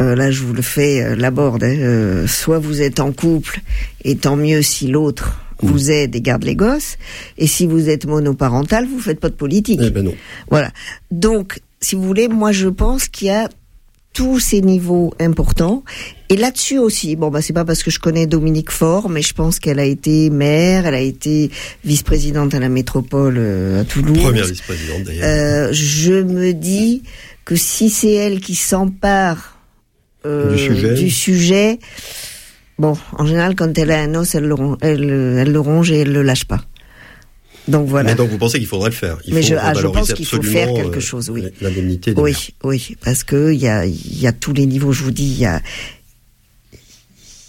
euh, là je vous le fais euh, la borde, hein, euh, soit vous êtes en couple et tant mieux si l'autre vous aide et garde les gosses, et si vous êtes monoparental, vous faites pas de politique. Eh ben non. Voilà. Donc, si vous voulez, moi je pense qu'il y a tous ces niveaux importants. Et là-dessus aussi, bon bah c'est pas parce que je connais Dominique Faure, mais je pense qu'elle a été maire, elle a été vice-présidente à la métropole euh, à Toulouse. Première vice-présidente d'ailleurs. Euh, je me dis que si c'est elle qui s'empare euh, Du sujet. du sujet, bon, en général, quand elle a un os, elle le, ron- elle, elle le ronge et elle le lâche pas. Donc voilà. Mais donc vous pensez qu'il faudrait le faire? Il Mais faut je- ah, je pense qu'il faut faire quelque euh, chose, oui. L'indemnité Oui, oui, parce que il y a, y a tous les niveaux. Je vous dis, il y a,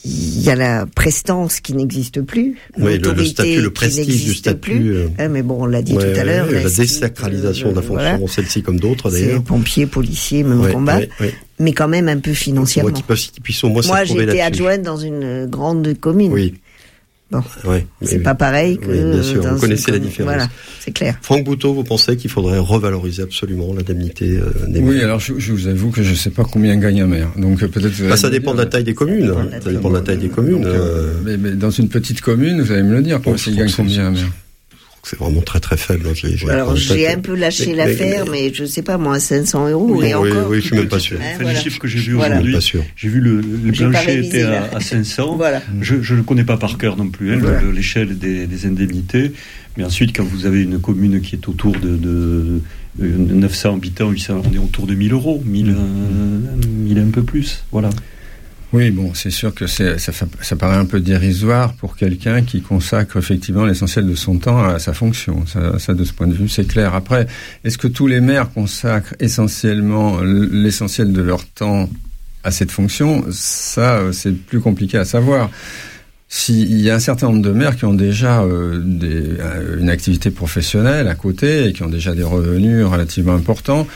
il y a la prestance qui n'existe plus, Oui, le- le statut, le qui prestige du statut, plus. euh, Hein, mais bon, on l'a dit Ouais, tout à l'heure. ouais, la désacralisation de la euh, fonction, voilà. celle-ci comme d'autres d'ailleurs. pompiers, policiers, même Ouais, combat, mais quand même un peu Moi financièrement. qui peuvent, qui puissent au moins Moi, j'étais adjointe dans une euh, grande commune. Oui. Bon, Ouais, c'est oui, pas oui. pareil que. Oui, bien sûr, dans vous connaissez la différence. Voilà, c'est clair. Franck Bouteau, vous pensez qu'il faudrait revaloriser absolument l'indemnité euh, des Oui, maires alors je, je vous avoue que je ne sais pas combien gagne un maire. Donc euh, peut-être. Bah, Ça me dépend de la taille des communes. dépend de la Ça dépend de la taille des communes. Donc, euh, euh, mais, mais dans une petite commune, vous allez me le dire. Bon, Comment je il trouve gagne combien un maire C'est vraiment très très faible. hein. Alors, j'ai- un peu lâché l'affaire, mais- mais je sais pas, moi, 500 euros, Oui, et oui, encore. oui, je suis même pas sûr. Hein, Enfin, voilà. Les chiffres que j'ai vus Voilà. Je suis aujourd'hui, pas sûr. j'ai vu le, le plancher révisé, était à, à 500. Voilà. Je ne le connais pas par cœur non plus, hein, l'échelle des, des indemnités. Mais ensuite, quand vous avez une commune qui est autour de, de, euh, 900 habitants, 800, on est autour de 1000 euros, 1000, euh, 1000 un peu plus. Voilà. Oui, bon, c'est sûr que ça, paraît un peu dérisoire pour quelqu'un qui consacre effectivement l'essentiel de son temps à sa fonction. Ça, de ce point de vue, c'est clair. Après, est-ce que tous les maires consacrent essentiellement l'essentiel de leur temps à cette fonction? Ça, euh, c'est plus compliqué à savoir. s'il y a un certain nombre de maires qui ont déjà euh, euh, une activité professionnelle à côté et qui ont déjà des revenus relativement importants,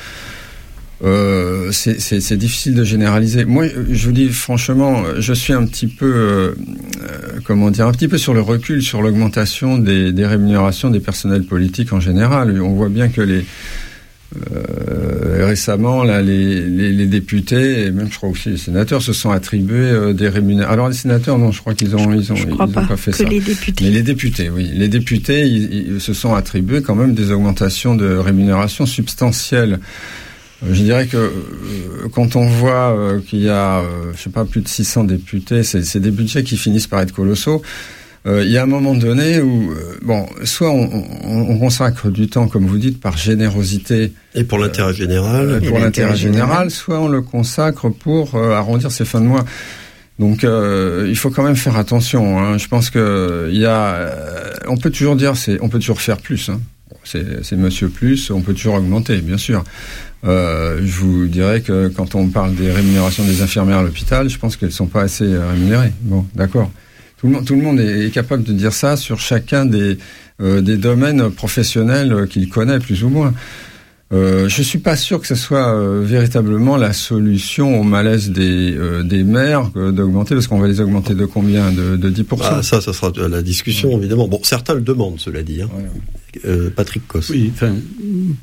euh, c'est difficile de généraliser. Moi, je vous dis franchement, je suis un petit peu, euh, comment dire, un petit peu sur le recul sur l'augmentation des, des, rémunérations des personnels politiques en général. On voit bien que les euh, récemment, là, les, les, les, députés et même, je crois aussi les sénateurs se sont attribués euh, des rémunérations. Alors les sénateurs, non, je crois qu'ils ont, ils ont, ils pas, ont pas fait que ça. Les députés. Mais les députés, oui, les députés, ils, ils, se sont attribués quand même des augmentations de rémunération substantielles. Euh, je dirais que euh, quand on voit euh, qu'il y a, je sais pas, plus de 600 députés, c'est des budgets qui finissent par être colossaux. Euh, il y a un moment donné où, euh, bon, soit on, on, on, consacre du temps, comme vous dites, par générosité. Et pour l'intérêt général. Euh, pour l'intérêt général, soit on le consacre pour arrondir ses fins de mois. Donc, il faut quand même faire attention. Hein. Je pense que il y a, on peut toujours dire, c'est, on peut toujours faire plus. Hein. C'est Monsieur Plus, on peut toujours augmenter, bien sûr. Euh, je vous dirais que quand on parle des rémunérations des infirmières à l'hôpital, je pense qu'elles sont pas assez rémunérées. Bon, d'accord. Tout le, monde, tout le monde est capable de dire ça sur chacun des, euh, des domaines professionnels qu'il connaît, plus ou moins. Euh, je suis pas sûr que ce soit euh, véritablement la solution au malaise des, euh, des maires euh, d'augmenter, parce qu'on va les augmenter de combien? De, de 10% ah, Ça, ça sera la discussion, évidemment. Bon, certains le demandent, cela dit. Hein. Ouais. Patrick Cos. Oui, enfin,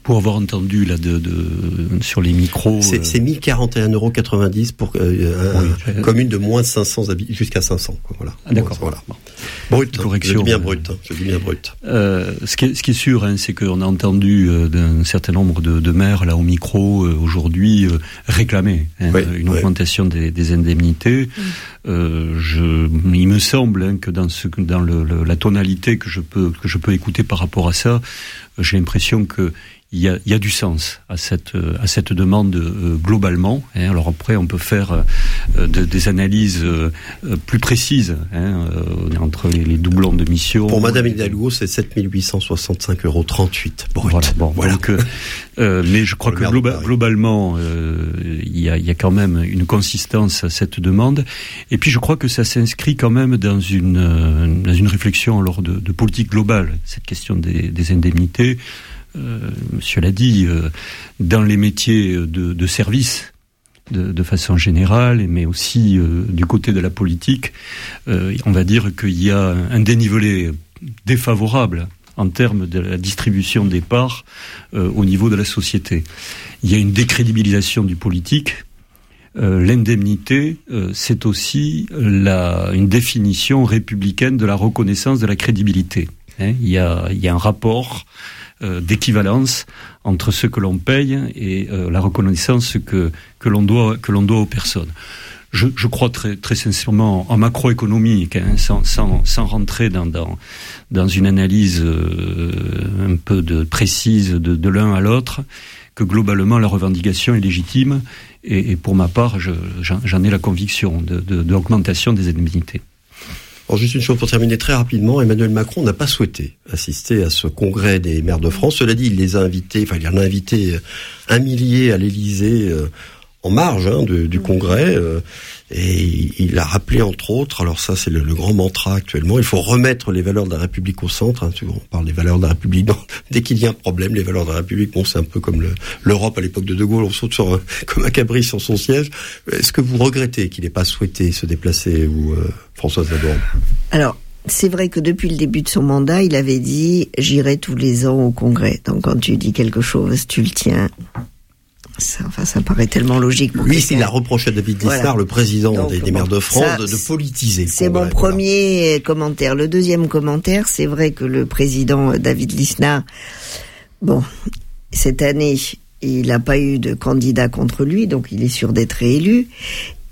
pour avoir entendu là de, de sur les micros, c'est euh... 1041,90 euros pour euh, oui, une commune de moins de 500 habitants jusqu'à 500. Quoi, voilà. Ah, D'accord. Voilà. Brut. Correction. Je dis bien brut. Hein, je dis bien brut. Euh, ce, qui est, ce qui est sûr, hein, c'est qu'on a entendu euh, d'un certain nombre de, de, maires là au micro euh, aujourd'hui réclamer hein, oui, une oui. augmentation des, des indemnités. Je, il me semble hein, que dans, ce, dans le, le, la tonalité que je peux que je peux écouter par rapport à ça, j'ai l'impression que il y, a, il y a, du sens à cette, à cette demande euh, globalement. Hein. Alors après, on peut faire euh, de, des analyses euh, plus précises hein, entre les, les, doublons de mission. Pour Madame Hidalgo, c'est 7865,38 euros brut. Voilà, bon, voilà. Donc, mais je crois que globa globalement, il y, a, il y a quand même une consistance à cette demande. Et puis je crois que ça s'inscrit quand même dans une, dans une réflexion alors de, de politique globale, cette question des, des indemnités. Euh, monsieur l'a dit, euh, dans les métiers de, service, de, façon générale, mais aussi euh, du côté de la politique, on va dire qu'il y a un dénivelé défavorable en termes de la distribution des parts au niveau de la société. Il y a une décrédibilisation du politique. L'indemnité, c'est aussi une définition républicaine de la reconnaissance de la crédibilité. Hein il, y a, un rapport d'équivalence entre ce que l'on paye et euh, la reconnaissance que, que l'on doit, que l'on doit aux personnes. Je, je, crois très, très sincèrement en macroéconomie, hein, sans, sans, sans, rentrer dans, dans, dans une analyse euh, un peu de, précise de, de l'un à l'autre, que globalement la revendication est légitime et, et pour ma part, j'en ai la conviction de, de, des indemnités. Alors juste une chose pour terminer très rapidement, Emmanuel Macron n'a pas souhaité assister à ce congrès des maires de France. Cela dit, il les a invités, enfin il en a invité un millier à l'Élysée euh, en marge hein, de, du congrès. Euh, et il a rappelé entre autres, alors ça c'est le, le, grand mantra actuellement, il faut remettre les valeurs de la République au centre. Hein, on parle des valeurs de la République. Non, dès qu'il y a un problème, les valeurs de la République, bon c'est un peu comme l'Europe à l'époque de De Gaulle, on saute sur un, comme un cabri sur son siège. Est-ce que vous regrettez qu'il n'ait pas souhaité se déplacer, ou euh, Françoise Alors, c'est vrai que depuis le début de son mandat, il avait dit j'irai tous les ans au Congrès. Donc quand tu dis quelque chose, tu le tiens. Ça, enfin, ça paraît tellement logique. Lui, il a reproché à David Lisnard, voilà. le président Donc, des, des, maires de France, ça, de, de, politiser. C'est mon premier voilà. commentaire. Le deuxième commentaire, c'est vrai que le président David Lisnard, bon, cette année, il n'a pas eu de candidat contre lui, donc il est sûr d'être réélu.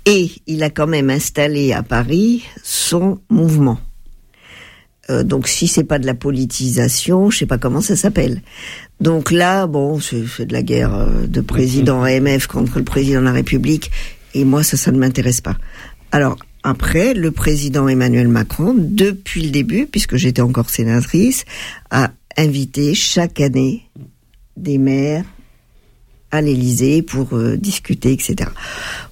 Et il a quand même installé à Paris son mouvement. Euh, donc si c'est pas de la politisation, je sais pas comment ça s'appelle. Donc là, bon, c'est de la guerre euh, de président AMF contre le président de la République, et moi ça, ça ne m'intéresse pas. Alors après, le président Emmanuel Macron, depuis le début, puisque j'étais encore sénatrice, a invité chaque année des maires à l'Élysée pour euh, discuter, etc.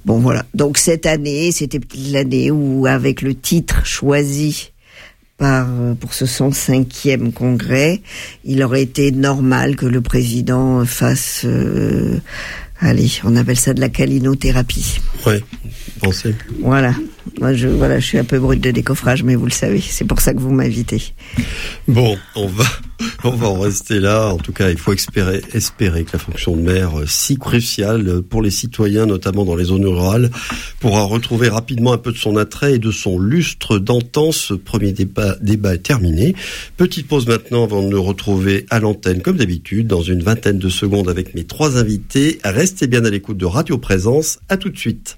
Bon voilà. Donc cette année, c'était l'année où, avec le titre choisi par, euh, pour ce 105e congrès, il aurait été normal que le président fasse, euh, allez, on appelle ça de la calinothérapie. Ouais, pensez. Voilà. Je, voilà, je suis un peu brute de décoffrage, mais vous le savez. C'est pour ça que vous m'invitez. Bon, on va, on va en rester là. En tout cas, il faut espérer, espérer que la fonction de maire, euh, si cruciale pour les citoyens, notamment dans les zones rurales, pourra retrouver rapidement un peu de son attrait et de son lustre d'antan. Ce premier débat, débat est terminé. Petite pause maintenant avant de nous retrouver à l'antenne, comme d'habitude, dans une vingtaine de secondes avec mes trois invités. Restez bien à l'écoute de Radio Présence. À tout de suite.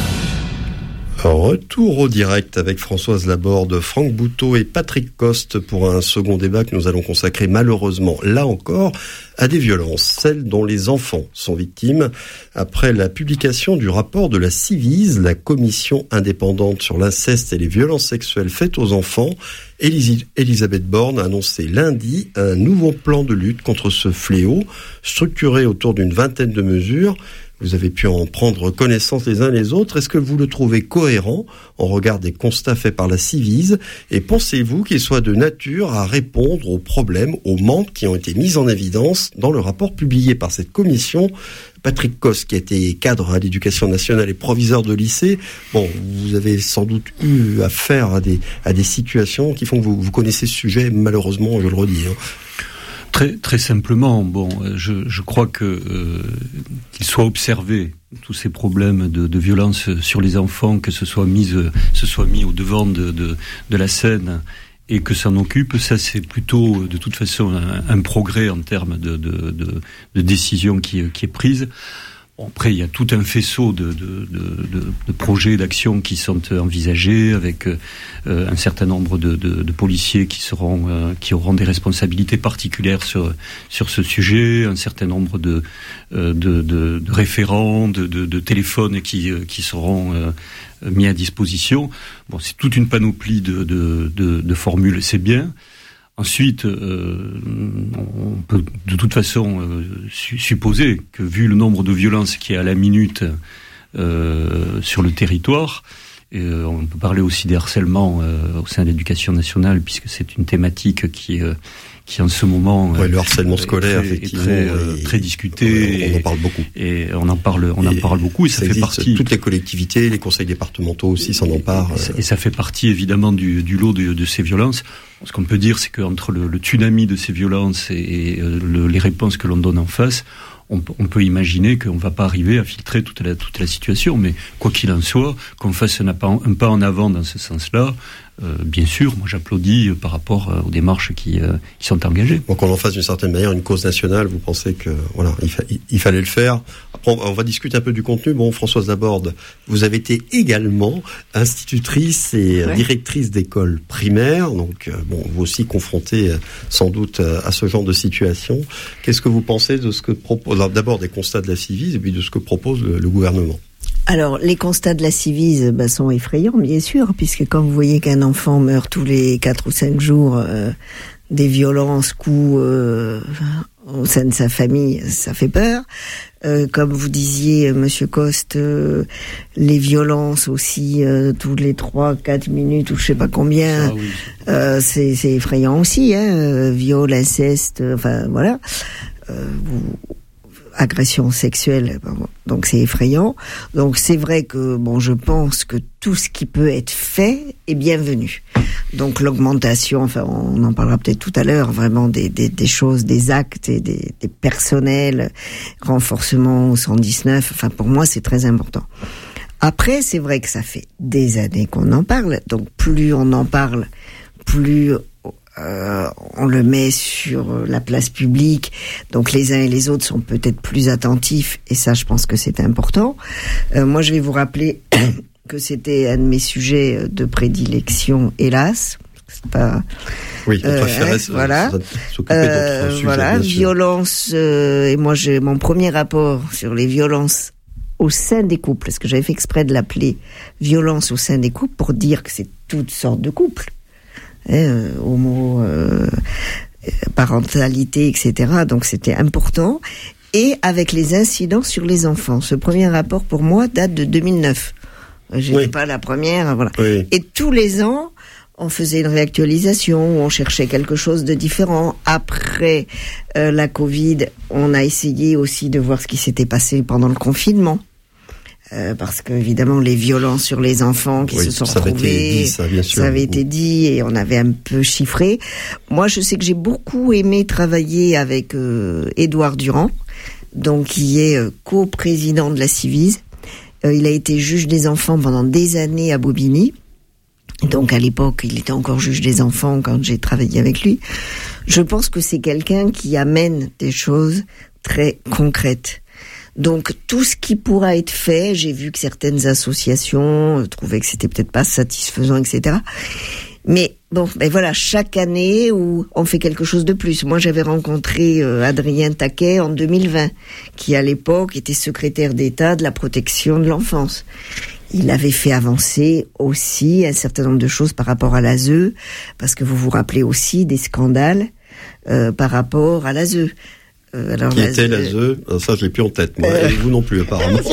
Retour au direct avec Françoise Laborde, Franck Bouteau et Patrick Coste pour un second débat que nous allons consacrer malheureusement, là encore, à des violences, celles dont les enfants sont victimes. Après la publication du rapport de la CIVIS, la commission indépendante sur l'inceste et les violences sexuelles faites aux enfants, Elisabeth Borne a annoncé lundi un nouveau plan de lutte contre ce fléau, structuré autour d'une vingtaine de mesures. Vous avez pu en prendre connaissance les uns les autres. Est-ce que vous le trouvez cohérent en regard des constats faits par la Civise Et pensez-vous qu'il soit de nature à répondre aux problèmes, aux manques qui ont été mis en évidence dans le rapport publié par cette commission Patrick Cos, qui a été cadre à l'éducation nationale et proviseur de lycée, bon, vous avez sans doute eu affaire à des, à des situations qui font que vous, vous connaissez ce sujet, malheureusement, je le redis. Hein. Très, très simplement, bon, je, je crois que euh, qu'il soit observé tous ces problèmes de, violence sur les enfants, que ce soit mis, ce soit mis au devant de, de, la scène et que s'en occupe, ça c'est plutôt de toute façon un, progrès en termes de, de, de, de décision qui, qui est prise. Après, il y a tout un faisceau de, de, de, de projets, d'actions qui sont envisagés, avec euh, un certain nombre de, policiers qui seront, euh, qui auront des responsabilités particulières sur sur ce sujet, un certain nombre de euh, de, référents, de, téléphones qui qui seront mis à disposition. Bon, c'est toute une panoplie de, de formules, c'est bien. Ensuite, euh, on peut de toute façon euh, supposer que vu le nombre de violences qui est à la minute euh, sur le territoire, on peut parler aussi des harcèlements au sein de l'éducation nationale, puisque c'est une thématique qui qui en ce moment ouais, le harcèlement scolaire est très, très, discuté on, en parle beaucoup. et on en parle on en parle beaucoup et ça, fait partie toutes les collectivités les conseils départementaux aussi s'en emparent et ça fait partie évidemment du, du lot de, de, ces violences. Ce qu'on peut dire, c'est qu'entre le, le, tsunami de ces violences et, euh, le, les réponses que l'on donne en face, on, on, peut imaginer qu'on ne va pas arriver à filtrer toute la, toute la situation. Mais quoi qu'il en soit, qu'on fasse un, un, pas en avant dans ce sens-là, euh, bien sûr, moi j'applaudis euh, par rapport euh, aux démarches qui, qui sont engagées. Donc on en fasse d'une certaine manière une cause nationale, vous pensez que voilà, il, fa il, fallait le faire. Après, on va discuter un peu du contenu. Bon, Françoise Laborde, vous avez été également institutrice et ouais. directrice d'école primaire, donc bon, vous aussi confrontée sans doute à ce genre de situation. Qu'est-ce que vous pensez de ce que propose d'abord des constats de la Civise et puis de ce que propose le, le gouvernement? Alors, les constats de la Civise bah, sont effrayants, bien sûr, puisque quand vous voyez qu'un enfant meurt tous les quatre ou cinq jours euh, des violences, coups euh, au sein de sa famille, ça fait peur. Euh, comme vous disiez, Monsieur Coste, euh, les violences aussi euh, tous les trois, quatre minutes ou je sais pas combien, oui. c'est effrayant aussi. Hein, viol, inceste, enfin voilà. Vous, agression sexuelle. Donc c'est effrayant. Donc c'est vrai que bon, je pense que tout ce qui peut être fait est bienvenu. Donc l'augmentation, enfin on en parlera peut-être tout à l'heure, vraiment des, des, choses, des actes et des, des personnels, renforcement au 119. Enfin pour moi c'est très important. Après c'est vrai que ça fait des années qu'on en parle. Donc plus on en parle, plus euh, on le met sur la place publique, donc les uns et les autres sont peut-être plus attentifs, et ça, je pense que c'est important. Euh, moi, je vais vous rappeler que c'était un de mes sujets de prédilection, hélas. pas. Oui, Euh, hein, voilà. Euh, voilà, violence. euh, et moi, j'ai mon premier rapport sur les violences au sein des couples, parce que j'avais fait exprès de l'appeler violence au sein des couples pour dire que c'est toutes sortes de couples, hein, euh, homo, euh, parentalité, etc. Donc c'était important. Et avec les incidents sur les enfants. Ce premier rapport pour moi date de 2009. J'étais Oui. pas la première, voilà. Oui. Et tous les ans, on faisait une réactualisation, on cherchait quelque chose de différent. Après euh, la Covid, on a essayé aussi de voir ce qui s'était passé pendant le confinement. Euh, parce que évidemment les violences sur les enfants qui Oui, se sont ça avait été dit, ça, bien sûr. ça avait été dit et on avait un peu chiffré. Moi, je sais que j'ai beaucoup aimé travailler avec euh, Édouard Durand, donc qui est euh, co-président de la Civise. Euh, il a été juge des enfants pendant des années à Bobigny. Donc à l'époque, il était encore juge des enfants quand j'ai travaillé avec lui. Je pense que c'est quelqu'un qui amène des choses très concrètes. Donc tout ce qui pourra être fait, j'ai vu que certaines associations euh, trouvaient que c'était peut-être pas satisfaisant, etc. Mais bon, ben voilà, chaque année où on fait quelque chose de plus. Moi, j'avais rencontré euh, Adrien Taquet en 2020, qui à l'époque était secrétaire d'État de la protection de l'enfance. Il avait fait avancer aussi un certain nombre de choses par rapport à l'ASE, parce que vous vous rappelez aussi des scandales euh, par rapport à l'ASE. Euh, alors Qui était l'ASE- l'ASE Ah, Ça, je l'ai plus en tête, moi. Euh. Et vous non plus, apparemment.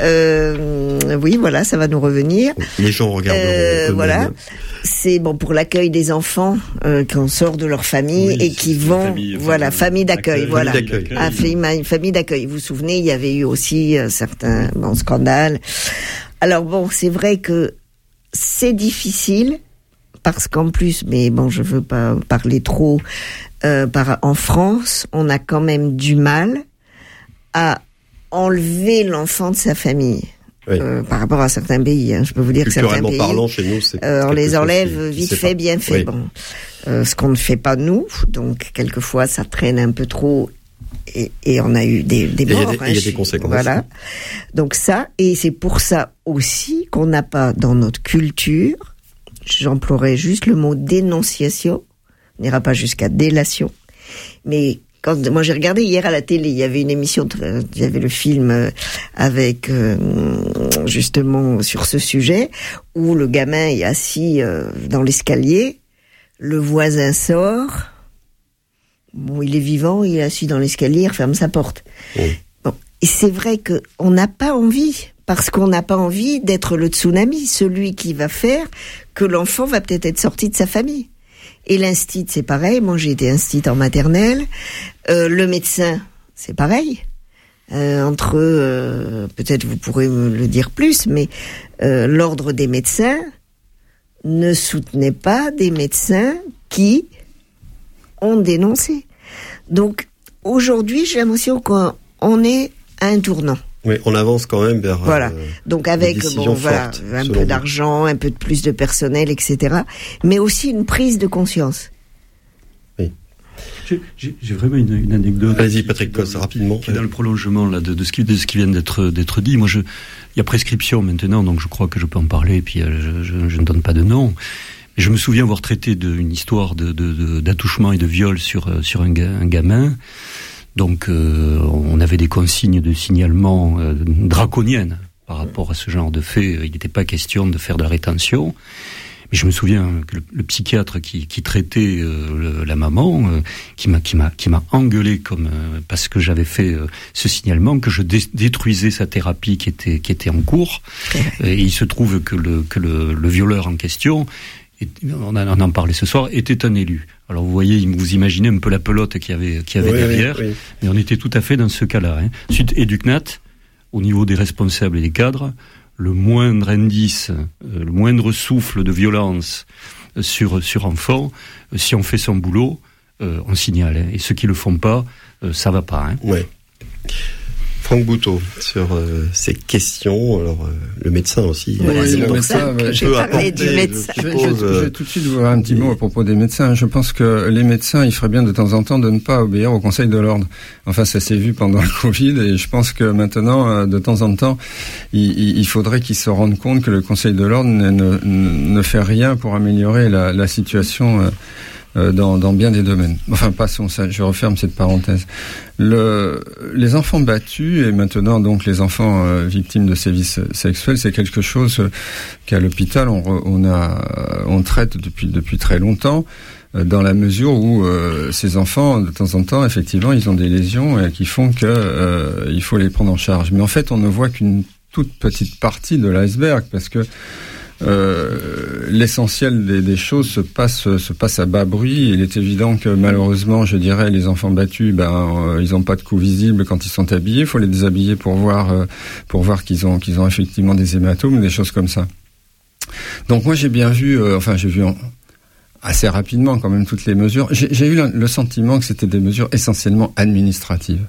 Euh, oui, voilà, ça va nous revenir. Les gens regarderont. Euh, voilà, c'est bon pour l'accueil des enfants euh, quand sort de leur famille Oui, et qui vont, famille- voilà, famille d'accueil, voilà, famille d'accueil. Ah, famille, d'accueil. Vous vous souvenez, il y avait eu aussi certains bon, scandales. Alors bon, c'est vrai que c'est difficile parce qu'en plus, mais bon, je veux pas parler trop. euh, par, en France, on a quand même du mal à enlever l'enfant de sa famille. Oui. Euh, par rapport à certains pays, hein. je peux vous dire que certains pays, parlant, chez nous, euh, on les enlève qui- vite fait, pas- bien fait. Oui. Bon, Euh, ce qu'on ne fait pas nous, donc quelquefois ça traîne un peu trop et, et on a eu des, des il y a morts. des- hein, il y a des chez- conséquences. Voilà. Donc ça, et c'est pour ça aussi qu'on n'a pas dans notre culture, j'emploierais juste le mot dénonciation, on n'ira pas jusqu'à délation, mais quand moi j'ai regardé hier à la télé, il y avait une émission, très- il y avait le film euh, avec euh, justement sur ce sujet où le gamin est assis euh, dans l'escalier, le voisin sort, bon il est vivant, il est assis dans l'escalier, il referme sa porte. Oui. Bon, et c'est vrai que on n'a pas envie parce qu'on n'a pas envie d'être le tsunami, celui qui va faire que l'enfant va peut-être être sorti de sa famille. Et l'instit, c'est pareil. Moi, j'ai été instit en maternelle. Euh, le médecin, c'est pareil. Euh, entre, euh, peut-être vous pourrez me le dire plus, mais euh, l'ordre des médecins ne soutenait pas des médecins qui ont dénoncé. Donc aujourd'hui, j'ai l'impression qu'on on est à un tournant. Oui, on avance quand même vers. Voilà. euh, Donc avec décisions bon, voilà, fortes, un peu d'argent, un peu de plus de personnel, etc. Mais aussi une prise de conscience. J'ai- J'ai vraiment une, une anecdote. Vas-y, Patrick Cosse, rapidement. Qui est dans le prolongement là, de, de ce qui, de ce qui vient d'être dit. Moi, je, il y a prescription maintenant, donc je crois que je peux en parler. Et puis, euh, je, je- je ne donne pas de nom. Mais je me souviens avoir traité d'une histoire de, de, de- d'attouchement et de viol sur euh, sur un, ga- un gamin. Donc, euh, on avait des consignes de signalement euh, draconiennes par rapport à ce genre de fait. Il n'était pas question de faire de la rétention. Mais je me souviens que le, le psychiatre qui, qui traitait euh, le- la maman, euh, qui m'a qui m'a qui m'a engueulé comme euh, parce que j'avais fait euh, ce signalement que je dé- détruisais sa thérapie qui était qui était en cours. Et il se trouve que le que le, le violeur en question, est- on, en- on en parlait ce soir, était un élu. Alors vous voyez, vous imaginez un peu la pelote qu'il y avait qu'il y avait oui, derrière. oui. Mais on était tout à fait dans ce cas-là. Hein. Suite Educnat, au niveau des responsables et des cadres, le moindre indice, euh, le moindre souffle de violence euh, sur sur enfant, euh, si on fait son boulot, euh, on signale. hein. Et ceux qui le font pas, euh, ça va pas. Hein. Ouais. Franck Bouteau, sur euh, ces questions. Alors, euh, le médecin aussi. Oui, le médecin, ouais. du médecin. je Je vais, je tout de suite vous dire un petit mot à propos des médecins. Je pense que les médecins, il ferait bien de temps en temps de ne pas obéir au Conseil de l'ordre. Enfin, ça s'est vu pendant le Covid et je pense que maintenant, euh, de temps en temps, il, faudrait qu'ils se rendent compte que le Conseil de l'ordre ne, ne, ne fait rien pour améliorer la, la situation dans, dans bien des domaines. Enfin, passons ça, je referme cette parenthèse. Le, les enfants battus et maintenant donc les enfants euh, victimes de sévices sexuels, c'est quelque chose euh, qu'à l'hôpital on, on on traite depuis depuis très longtemps euh, dans la mesure où euh, ces enfants de temps en temps effectivement ils ont des lésions euh, qui font que euh, il faut les prendre en charge. Mais en fait on ne voit qu'une toute petite partie de l'iceberg parce que euh, l'essentiel des, des choses se passe se passe à bas bruit. Il est évident que malheureusement, je dirais, les enfants battus, ben, euh, ils n'ont pas de cou visible quand ils sont habillés. Il faut les déshabiller pour voir euh, pour voir qu'ils ont qu'ils ont effectivement des hématomes, des choses comme ça. Donc moi j'ai bien vu, euh, enfin j'ai vu en- assez rapidement quand même toutes les mesures. J'ai eu le, sentiment que c'était des mesures essentiellement administratives.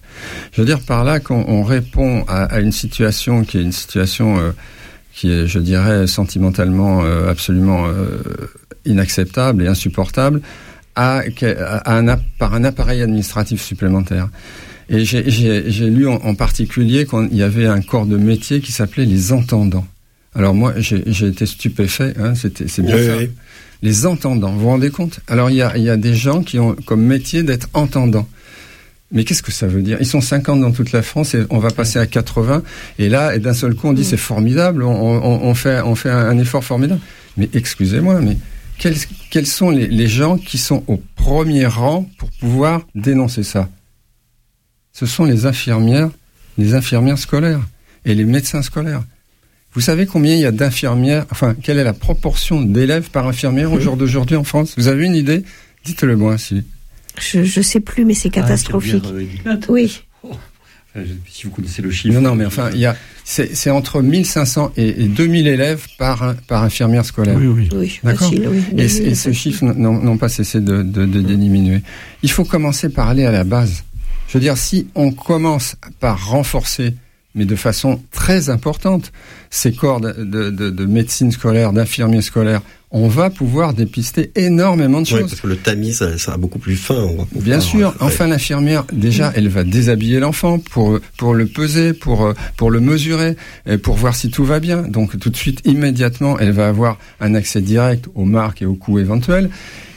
Je veux dire par là qu'on on répond à, à une situation qui est une situation euh, qui est, je dirais, sentimentalement euh, absolument euh, inacceptable et insupportable, à, à un, app- par un appareil administratif supplémentaire. Et j'ai- lu en, en particulier qu'il y avait un corps de métier qui s'appelait les entendants. Alors moi, j'ai été stupéfait. Hein, c'est bien Oui, ça. oui. Les entendants, vous vous rendez compte? Alors il y a, il y a des gens qui ont comme métier d'être entendants. Mais qu'est-ce que ça veut dire? Ils sont 50 dans toute la France et on va passer à 80. Et là, et d'un seul coup, on dit c'est formidable, on, on- on fait, on fait un, effort formidable. Mais excusez-moi, mais quels, quels sont les, les gens qui sont au premier rang pour pouvoir dénoncer ça? Ce sont les infirmières, les infirmières scolaires et les médecins scolaires. Vous savez combien il y a d'infirmières, enfin, quelle est la proportion d'élèves par infirmière au jour d'aujourd'hui en France? Vous avez une idée? Dites-le moi si. Je, je sais plus, mais c'est catastrophique. Ah, euh. Oui. Si vous connaissez le chiffre. Non, non, mais enfin, il y a, c'est, c'est entre 1500 et, et 2000 élèves par, par infirmière scolaire. Oui, oui. Oui, D'accord. facile, oui. Et, et ces facile. chiffres n'ont n'ont pas cessé de, de, de diminuer. Il faut commencer par aller à la base. Je veux dire, si on commence par renforcer, mais de façon très importante, ces corps de, de, de, de médecine scolaire, d'infirmiers scolaires, on va pouvoir dépister énormément de Oui, choses. parce que le tamis, ça sera beaucoup plus fin. On va pouvoir, Bien sûr. ouais. Enfin, l'infirmière, déjà, elle va déshabiller l'enfant pour pour le peser, pour pour le mesurer, et pour voir si tout va bien. Donc, tout de suite, immédiatement, elle va avoir un accès direct aux marques et aux coûts éventuels.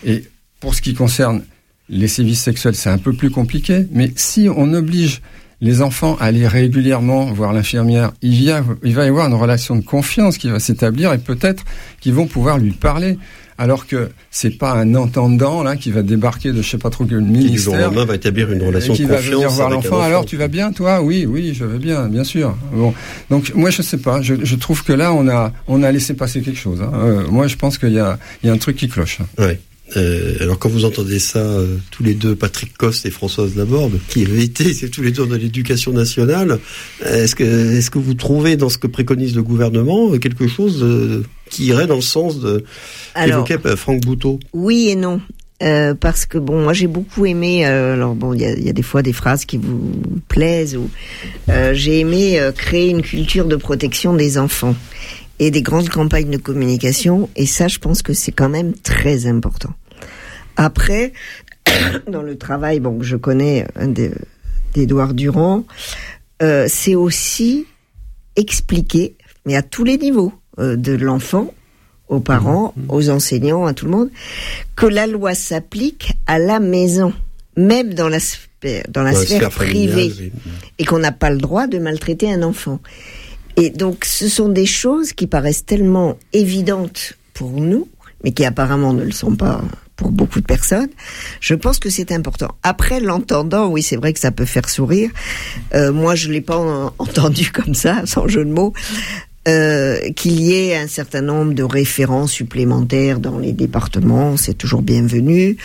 Et pour ce qui concerne les sévices sexuels, c'est un peu plus compliqué. Mais si on oblige les enfants aller régulièrement voir l'infirmière, il, y a- il va y avoir une relation de confiance qui va s'établir et peut-être qu'ils vont pouvoir lui parler. Alors que c'est pas un entendant là qui va débarquer de je sais pas trop quel Qui du jour au ministère lendemain va établir une et relation qui de va venir voir l'enfant. enfant. Alors tu vas bien toi? Oui, oui, je vais bien, bien sûr. Bon, donc moi je sais pas. Je, je trouve que là on a on a laissé passer quelque chose. hein. Euh, moi je pense qu'il y a il y a un truc qui cloche. Ouais. Euh, alors quand vous entendez ça, euh, tous les deux, Patrick Coste et Françoise Laborde, qui avaient été, c'est tous les deux dans l'éducation nationale, est-ce que, est-ce que vous trouvez dans ce que préconise le gouvernement euh, quelque chose euh, qui irait dans le sens de qu'évoquait euh, Franck Bouteau oui et non. Euh, parce que bon, moi j'ai beaucoup aimé. euh, alors bon, il y a, y a des fois des phrases qui vous plaisent ou euh, j'ai aimé euh, créer une culture de protection des enfants et des grandes campagnes de communication. Et ça, je pense que c'est quand même très important. Après, dans le travail, bon, que je connais d'Édouard Durand, euh, c'est aussi expliquer, mais à tous les niveaux, euh, de l'enfant aux parents, aux enseignants, à tout le monde, que la loi s'applique à la maison, même dans la sphère, dans la Dans la sphère, privée, oui. et qu'on n'a pas le droit de maltraiter un enfant. Et donc, ce sont des choses qui paraissent tellement évidentes pour nous, mais qui apparemment ne le sont pas pour beaucoup de personnes. Je pense que c'est important. Après, l'entendant, oui, c'est vrai que ça peut faire sourire. Euh, moi, je l'ai pas en- entendu comme ça, sans jeu de mots. Euh, qu'il y ait un certain nombre de référents supplémentaires dans les départements, c'est toujours bienvenu.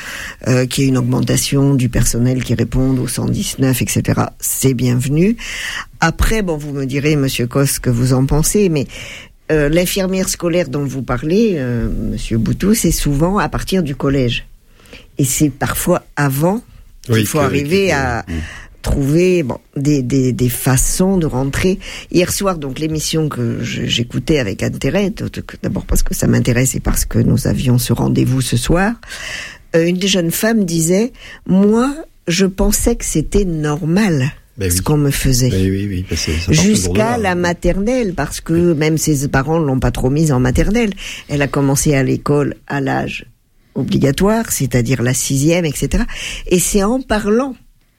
Euh, qu'il y ait une augmentation du personnel qui réponde au 119, etc., c'est bienvenu. Après, bon, vous me direz, Monsieur Cos, que vous en pensez, mais euh, l'infirmière scolaire dont vous parlez, euh, Monsieur Boutou, c'est souvent à partir du collège. Et c'est parfois avant Oui, qu'il faut arriver à... Mm. trouver bon, des, des, des, façons de rentrer. Hier soir, donc l'émission que j'écoutais avec intérêt, d'abord parce que ça m'intéresse et parce que nous avions ce rendez-vous ce soir, euh, une des jeunes femmes disait, moi, je pensais que c'était normal. Ben ce qu'on me faisait. Ben oui, oui, Jusqu'à la maternelle, parce que même ses parents l'ont pas trop mise en maternelle. Elle a commencé à l'école à l'âge obligatoire, c'est-à-dire la sixième, etc. Et c'est en parlant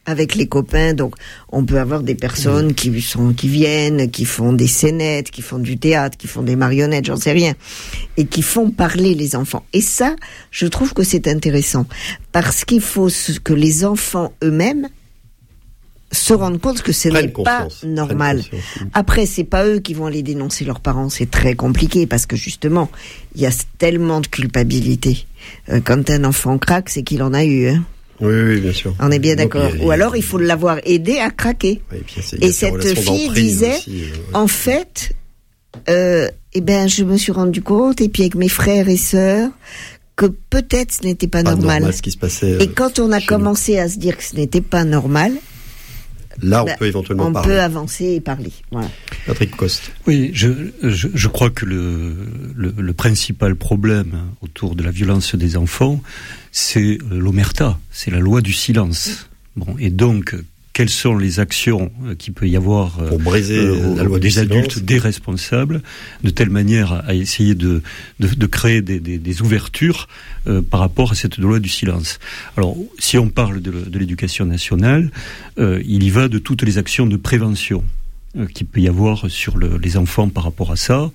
avec les copains. Donc, on peut avoir des personnes qui sont, qui viennent, qui font des scénettes, qui font du théâtre, qui font des marionnettes, j'en sais rien, et qui font parler les enfants. Et ça, je trouve que c'est intéressant parce qu'il faut que les enfants eux-mêmes se rendent compte que ce n'est pas normal. Après, c'est pas eux qui vont aller dénoncer leurs parents, c'est très compliqué parce que justement, il y a tellement de culpabilité. Euh, quand un enfant craque, c'est qu'il en a eu. Hein. Oui, oui, bien sûr. On est bien d'accord. Ou alors il faut l'avoir aidé à craquer. et cette fille disait, euh, en fait, euh, eh ben, je me suis rendu compte, et puis avec mes frères et sœurs, que peut-être ce n'était pas, normal. ce qui se passait. et quand on a commencé à se dire que ce n'était pas normal, Là, on ben, peut éventuellement on parler. peut avancer et parler. Voilà. Patrick Coste. Oui, je, je, je crois que le, le, le, principal problème autour de la violence des enfants, c'est l'omerta, c'est la loi du silence. Bon, et donc, quelles sont les actions euh, qu'il peut y avoir euh, pour briser euh, la loi des adultes, des responsables, de telle manière à essayer de, de, de créer des, des, des ouvertures euh, par rapport à cette loi du silence. Alors, si on parle de, de l'éducation nationale, euh, il y va de toutes les actions de prévention qu'il peut y avoir sur le, les enfants par rapport à ça,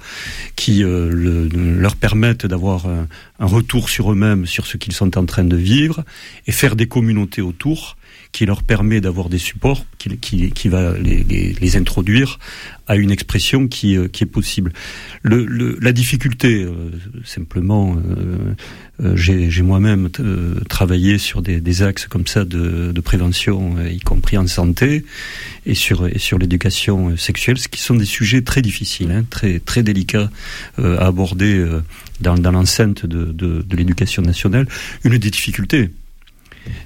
qui euh, le, leur permettent d'avoir un, un, retour sur eux-mêmes, sur ce qu'ils sont en train de vivre, et faire des communautés autour qui leur permet d'avoir des supports qui, qui, va les, les, introduire à une expression qui, euh, qui est possible. Le, le, la difficulté, euh, simplement, euh, j'ai moi-même travaillé sur des, axes comme ça de, prévention, y compris en santé et sur, sur l'éducation sexuelle, ce qui sont des sujets très difficiles, hein, très, très délicats à aborder dans, dans l'enceinte de, de, de l'éducation nationale. Une des difficultés,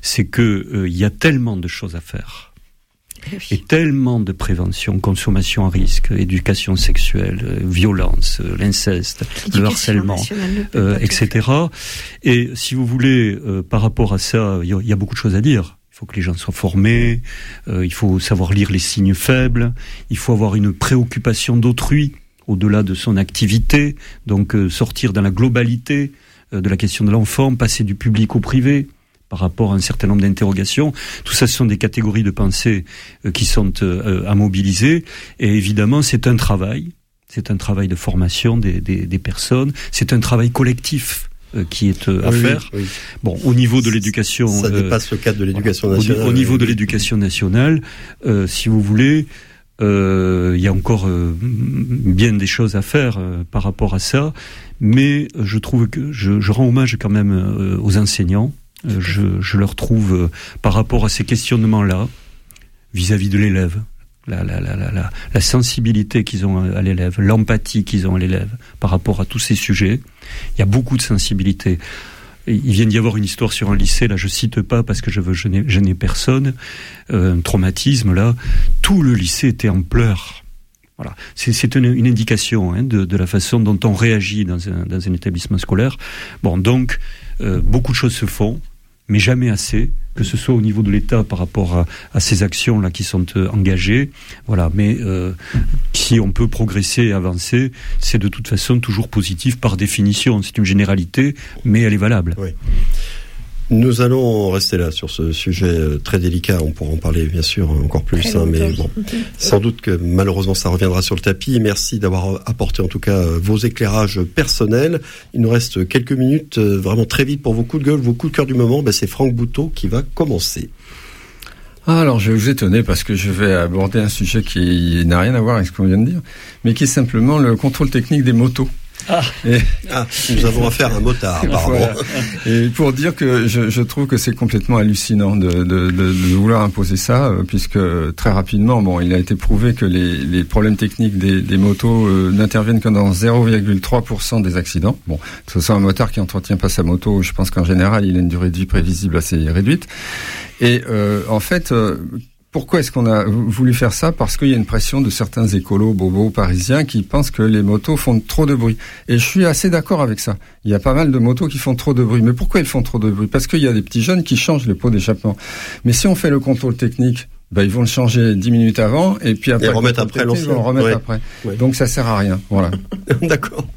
c'est que euh, il y a tellement de choses à faire. Eh Et tellement de prévention, consommation à risque, éducation sexuelle, euh, violence, euh, l'inceste, le harcèlement, euh, etc. Et si vous voulez, euh, par rapport à ça, il y, y, a beaucoup de choses à dire. Il faut que les gens soient formés, il faut savoir lire les signes faibles, il faut avoir une préoccupation d'autrui au-delà de son activité, donc sortir dans la globalité de la question de l'enfant, passer du public au privé, par rapport à un certain nombre d'interrogations. Tout ça, ce sont des catégories de pensée euh, qui sont euh, à mobiliser. Et évidemment, c'est un travail. C'est un travail de formation des, des, des personnes. C'est un travail collectif euh, qui est à oui, faire. Oui. Bon, au niveau de l'éducation, ça dépasse le cadre de l'éducation nationale. Au, au, niveau de l'éducation nationale, euh, si vous voulez, euh, il y a encore euh, bien des choses à faire euh, par rapport à ça, mais je trouve que je, je rends hommage quand même aux enseignants je, je, leur trouve, euh, par rapport à ces questionnements-là, vis-à-vis de l'élève, la, sensibilité qu'ils ont à l'élève, l'empathie qu'ils ont à l'élève par rapport à tous ces sujets, il y a beaucoup de sensibilité. Il vient d'y avoir une histoire sur un lycée, là je cite pas parce que je veux gêner, personne, euh, un traumatisme là, tout le lycée était en pleurs. Voilà, c'est une, indication hein, de, la façon dont on réagit dans un, établissement scolaire. Bon, donc euh, beaucoup de choses se font mais jamais assez, que ce soit au niveau de l'État par rapport à, à, ces actions-là qui sont euh, engagées. Voilà, mais euh, si on peut progresser et avancer, c'est de toute façon toujours positif par définition. C'est une généralité, mais elle est valable. Oui. Nous allons rester là sur ce sujet euh, très délicat. On pourra en parler bien sûr encore plus, hein, mais bon, sans doute que malheureusement ça reviendra sur le tapis. Merci d'avoir apporté en tout cas euh, vos éclairages personnels. Il nous reste quelques minutes, euh, vraiment très vite pour vos coups de gueule, vos coups de cœur du moment. Ben, c'est Franck Bouteau qui va commencer. Ah, alors je vais vous étonner parce que je vais aborder un sujet qui n'a rien à voir avec ce qu'on vient de dire, mais qui est simplement le contrôle technique des motos. Ah. Et... ah. nous avons affaire à un motard, apparemment. Voilà. Et pour dire que je, je trouve que c'est complètement hallucinant de, de, de, de, vouloir imposer ça, euh, puisque très rapidement, bon, il a été prouvé que les, les problèmes techniques des, des motos euh, n'interviennent que dans 0,3% des accidents. Bon, que ce soit un motard qui entretient pas sa moto, je pense qu'en général, il a une durée de vie prévisible assez réduite. Et euh, en fait pourquoi est-ce qu'on a voulu faire ça? Parce qu'il y a une pression de certains écolos bobos parisiens qui pensent que les motos font trop de bruit. Et je suis assez d'accord avec ça. Il y a pas mal de motos qui font trop de bruit. Mais pourquoi ils font trop de bruit? Parce qu'il y a des petits jeunes qui changent les pots d'échappement. Mais si on fait le contrôle technique, ben, ils vont le changer dix minutes avant et puis après, remettre après ils vont le remettre après. Donc ça sert à rien. Voilà. D'accord.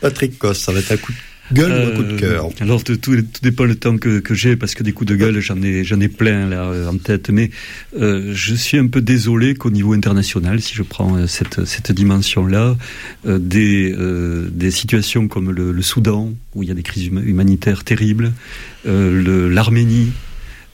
Patrick Coste, ça va être un coup de gueule ou un coup de euh, cœur Alors tout, tout, dépend le temps que, que j'ai parce que des coups de gueule j'en ai j'en ai plein là euh, en tête. Mais euh, je suis un peu désolé qu'au niveau international si je prends cette cette dimension là euh, des des situations comme le, le, Soudan où il y a des crises humanitaires terribles l'Arménie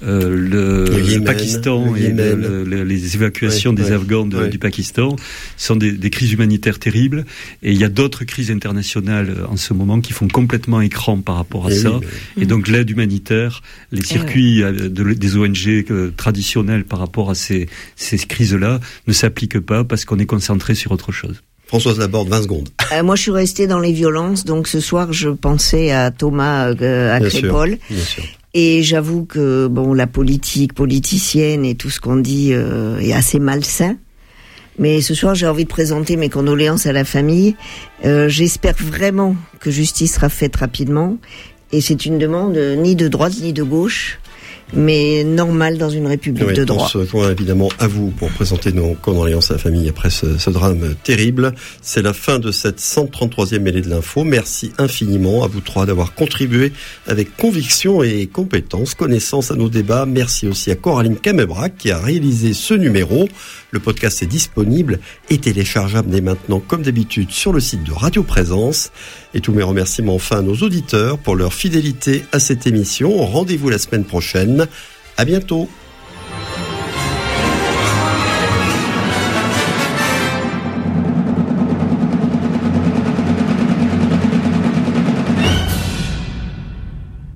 euh, le, Pakistan et les évacuations des Afghans du Pakistan sont des, des, crises humanitaires terribles. Et il y a d'autres crises internationales euh, en ce moment qui font complètement écran par rapport à et ça. Et donc l'aide humanitaire, les circuits euh, de, des ONG traditionnels par rapport à ces, ces crises-là ne s'appliquent pas parce qu'on est concentré sur autre chose. Françoise Laborde, 20 secondes. Euh, moi, je suis restée dans les violences, donc ce soir, je pensais à Thomas euh, à Crépole. Et j'avoue que bon, la politique politicienne et tout ce qu'on dit euh, est assez malsain. Mais ce soir, j'ai envie de présenter mes condoléances à la famille. Euh, J'espère vraiment que justice sera faite rapidement. Et c'est une demande ni de droite ni de gauche mais normal dans une république de droit. On se voit évidemment à vous pour présenter nos condoléances à la famille après ce, ce drame terrible. C'est la fin de cette 133e mêlée de l'info. Merci infiniment à vous trois d'avoir contribué avec conviction et compétence, connaissance à nos débats. Merci aussi à Coraline Camebrac qui a réalisé ce numéro. Le podcast est disponible et téléchargeable dès maintenant, comme d'habitude, sur le site de Radio Présence. Et tous mes remerciements enfin à nos auditeurs pour leur fidélité à cette émission. Rendez-vous la semaine prochaine. À bientôt.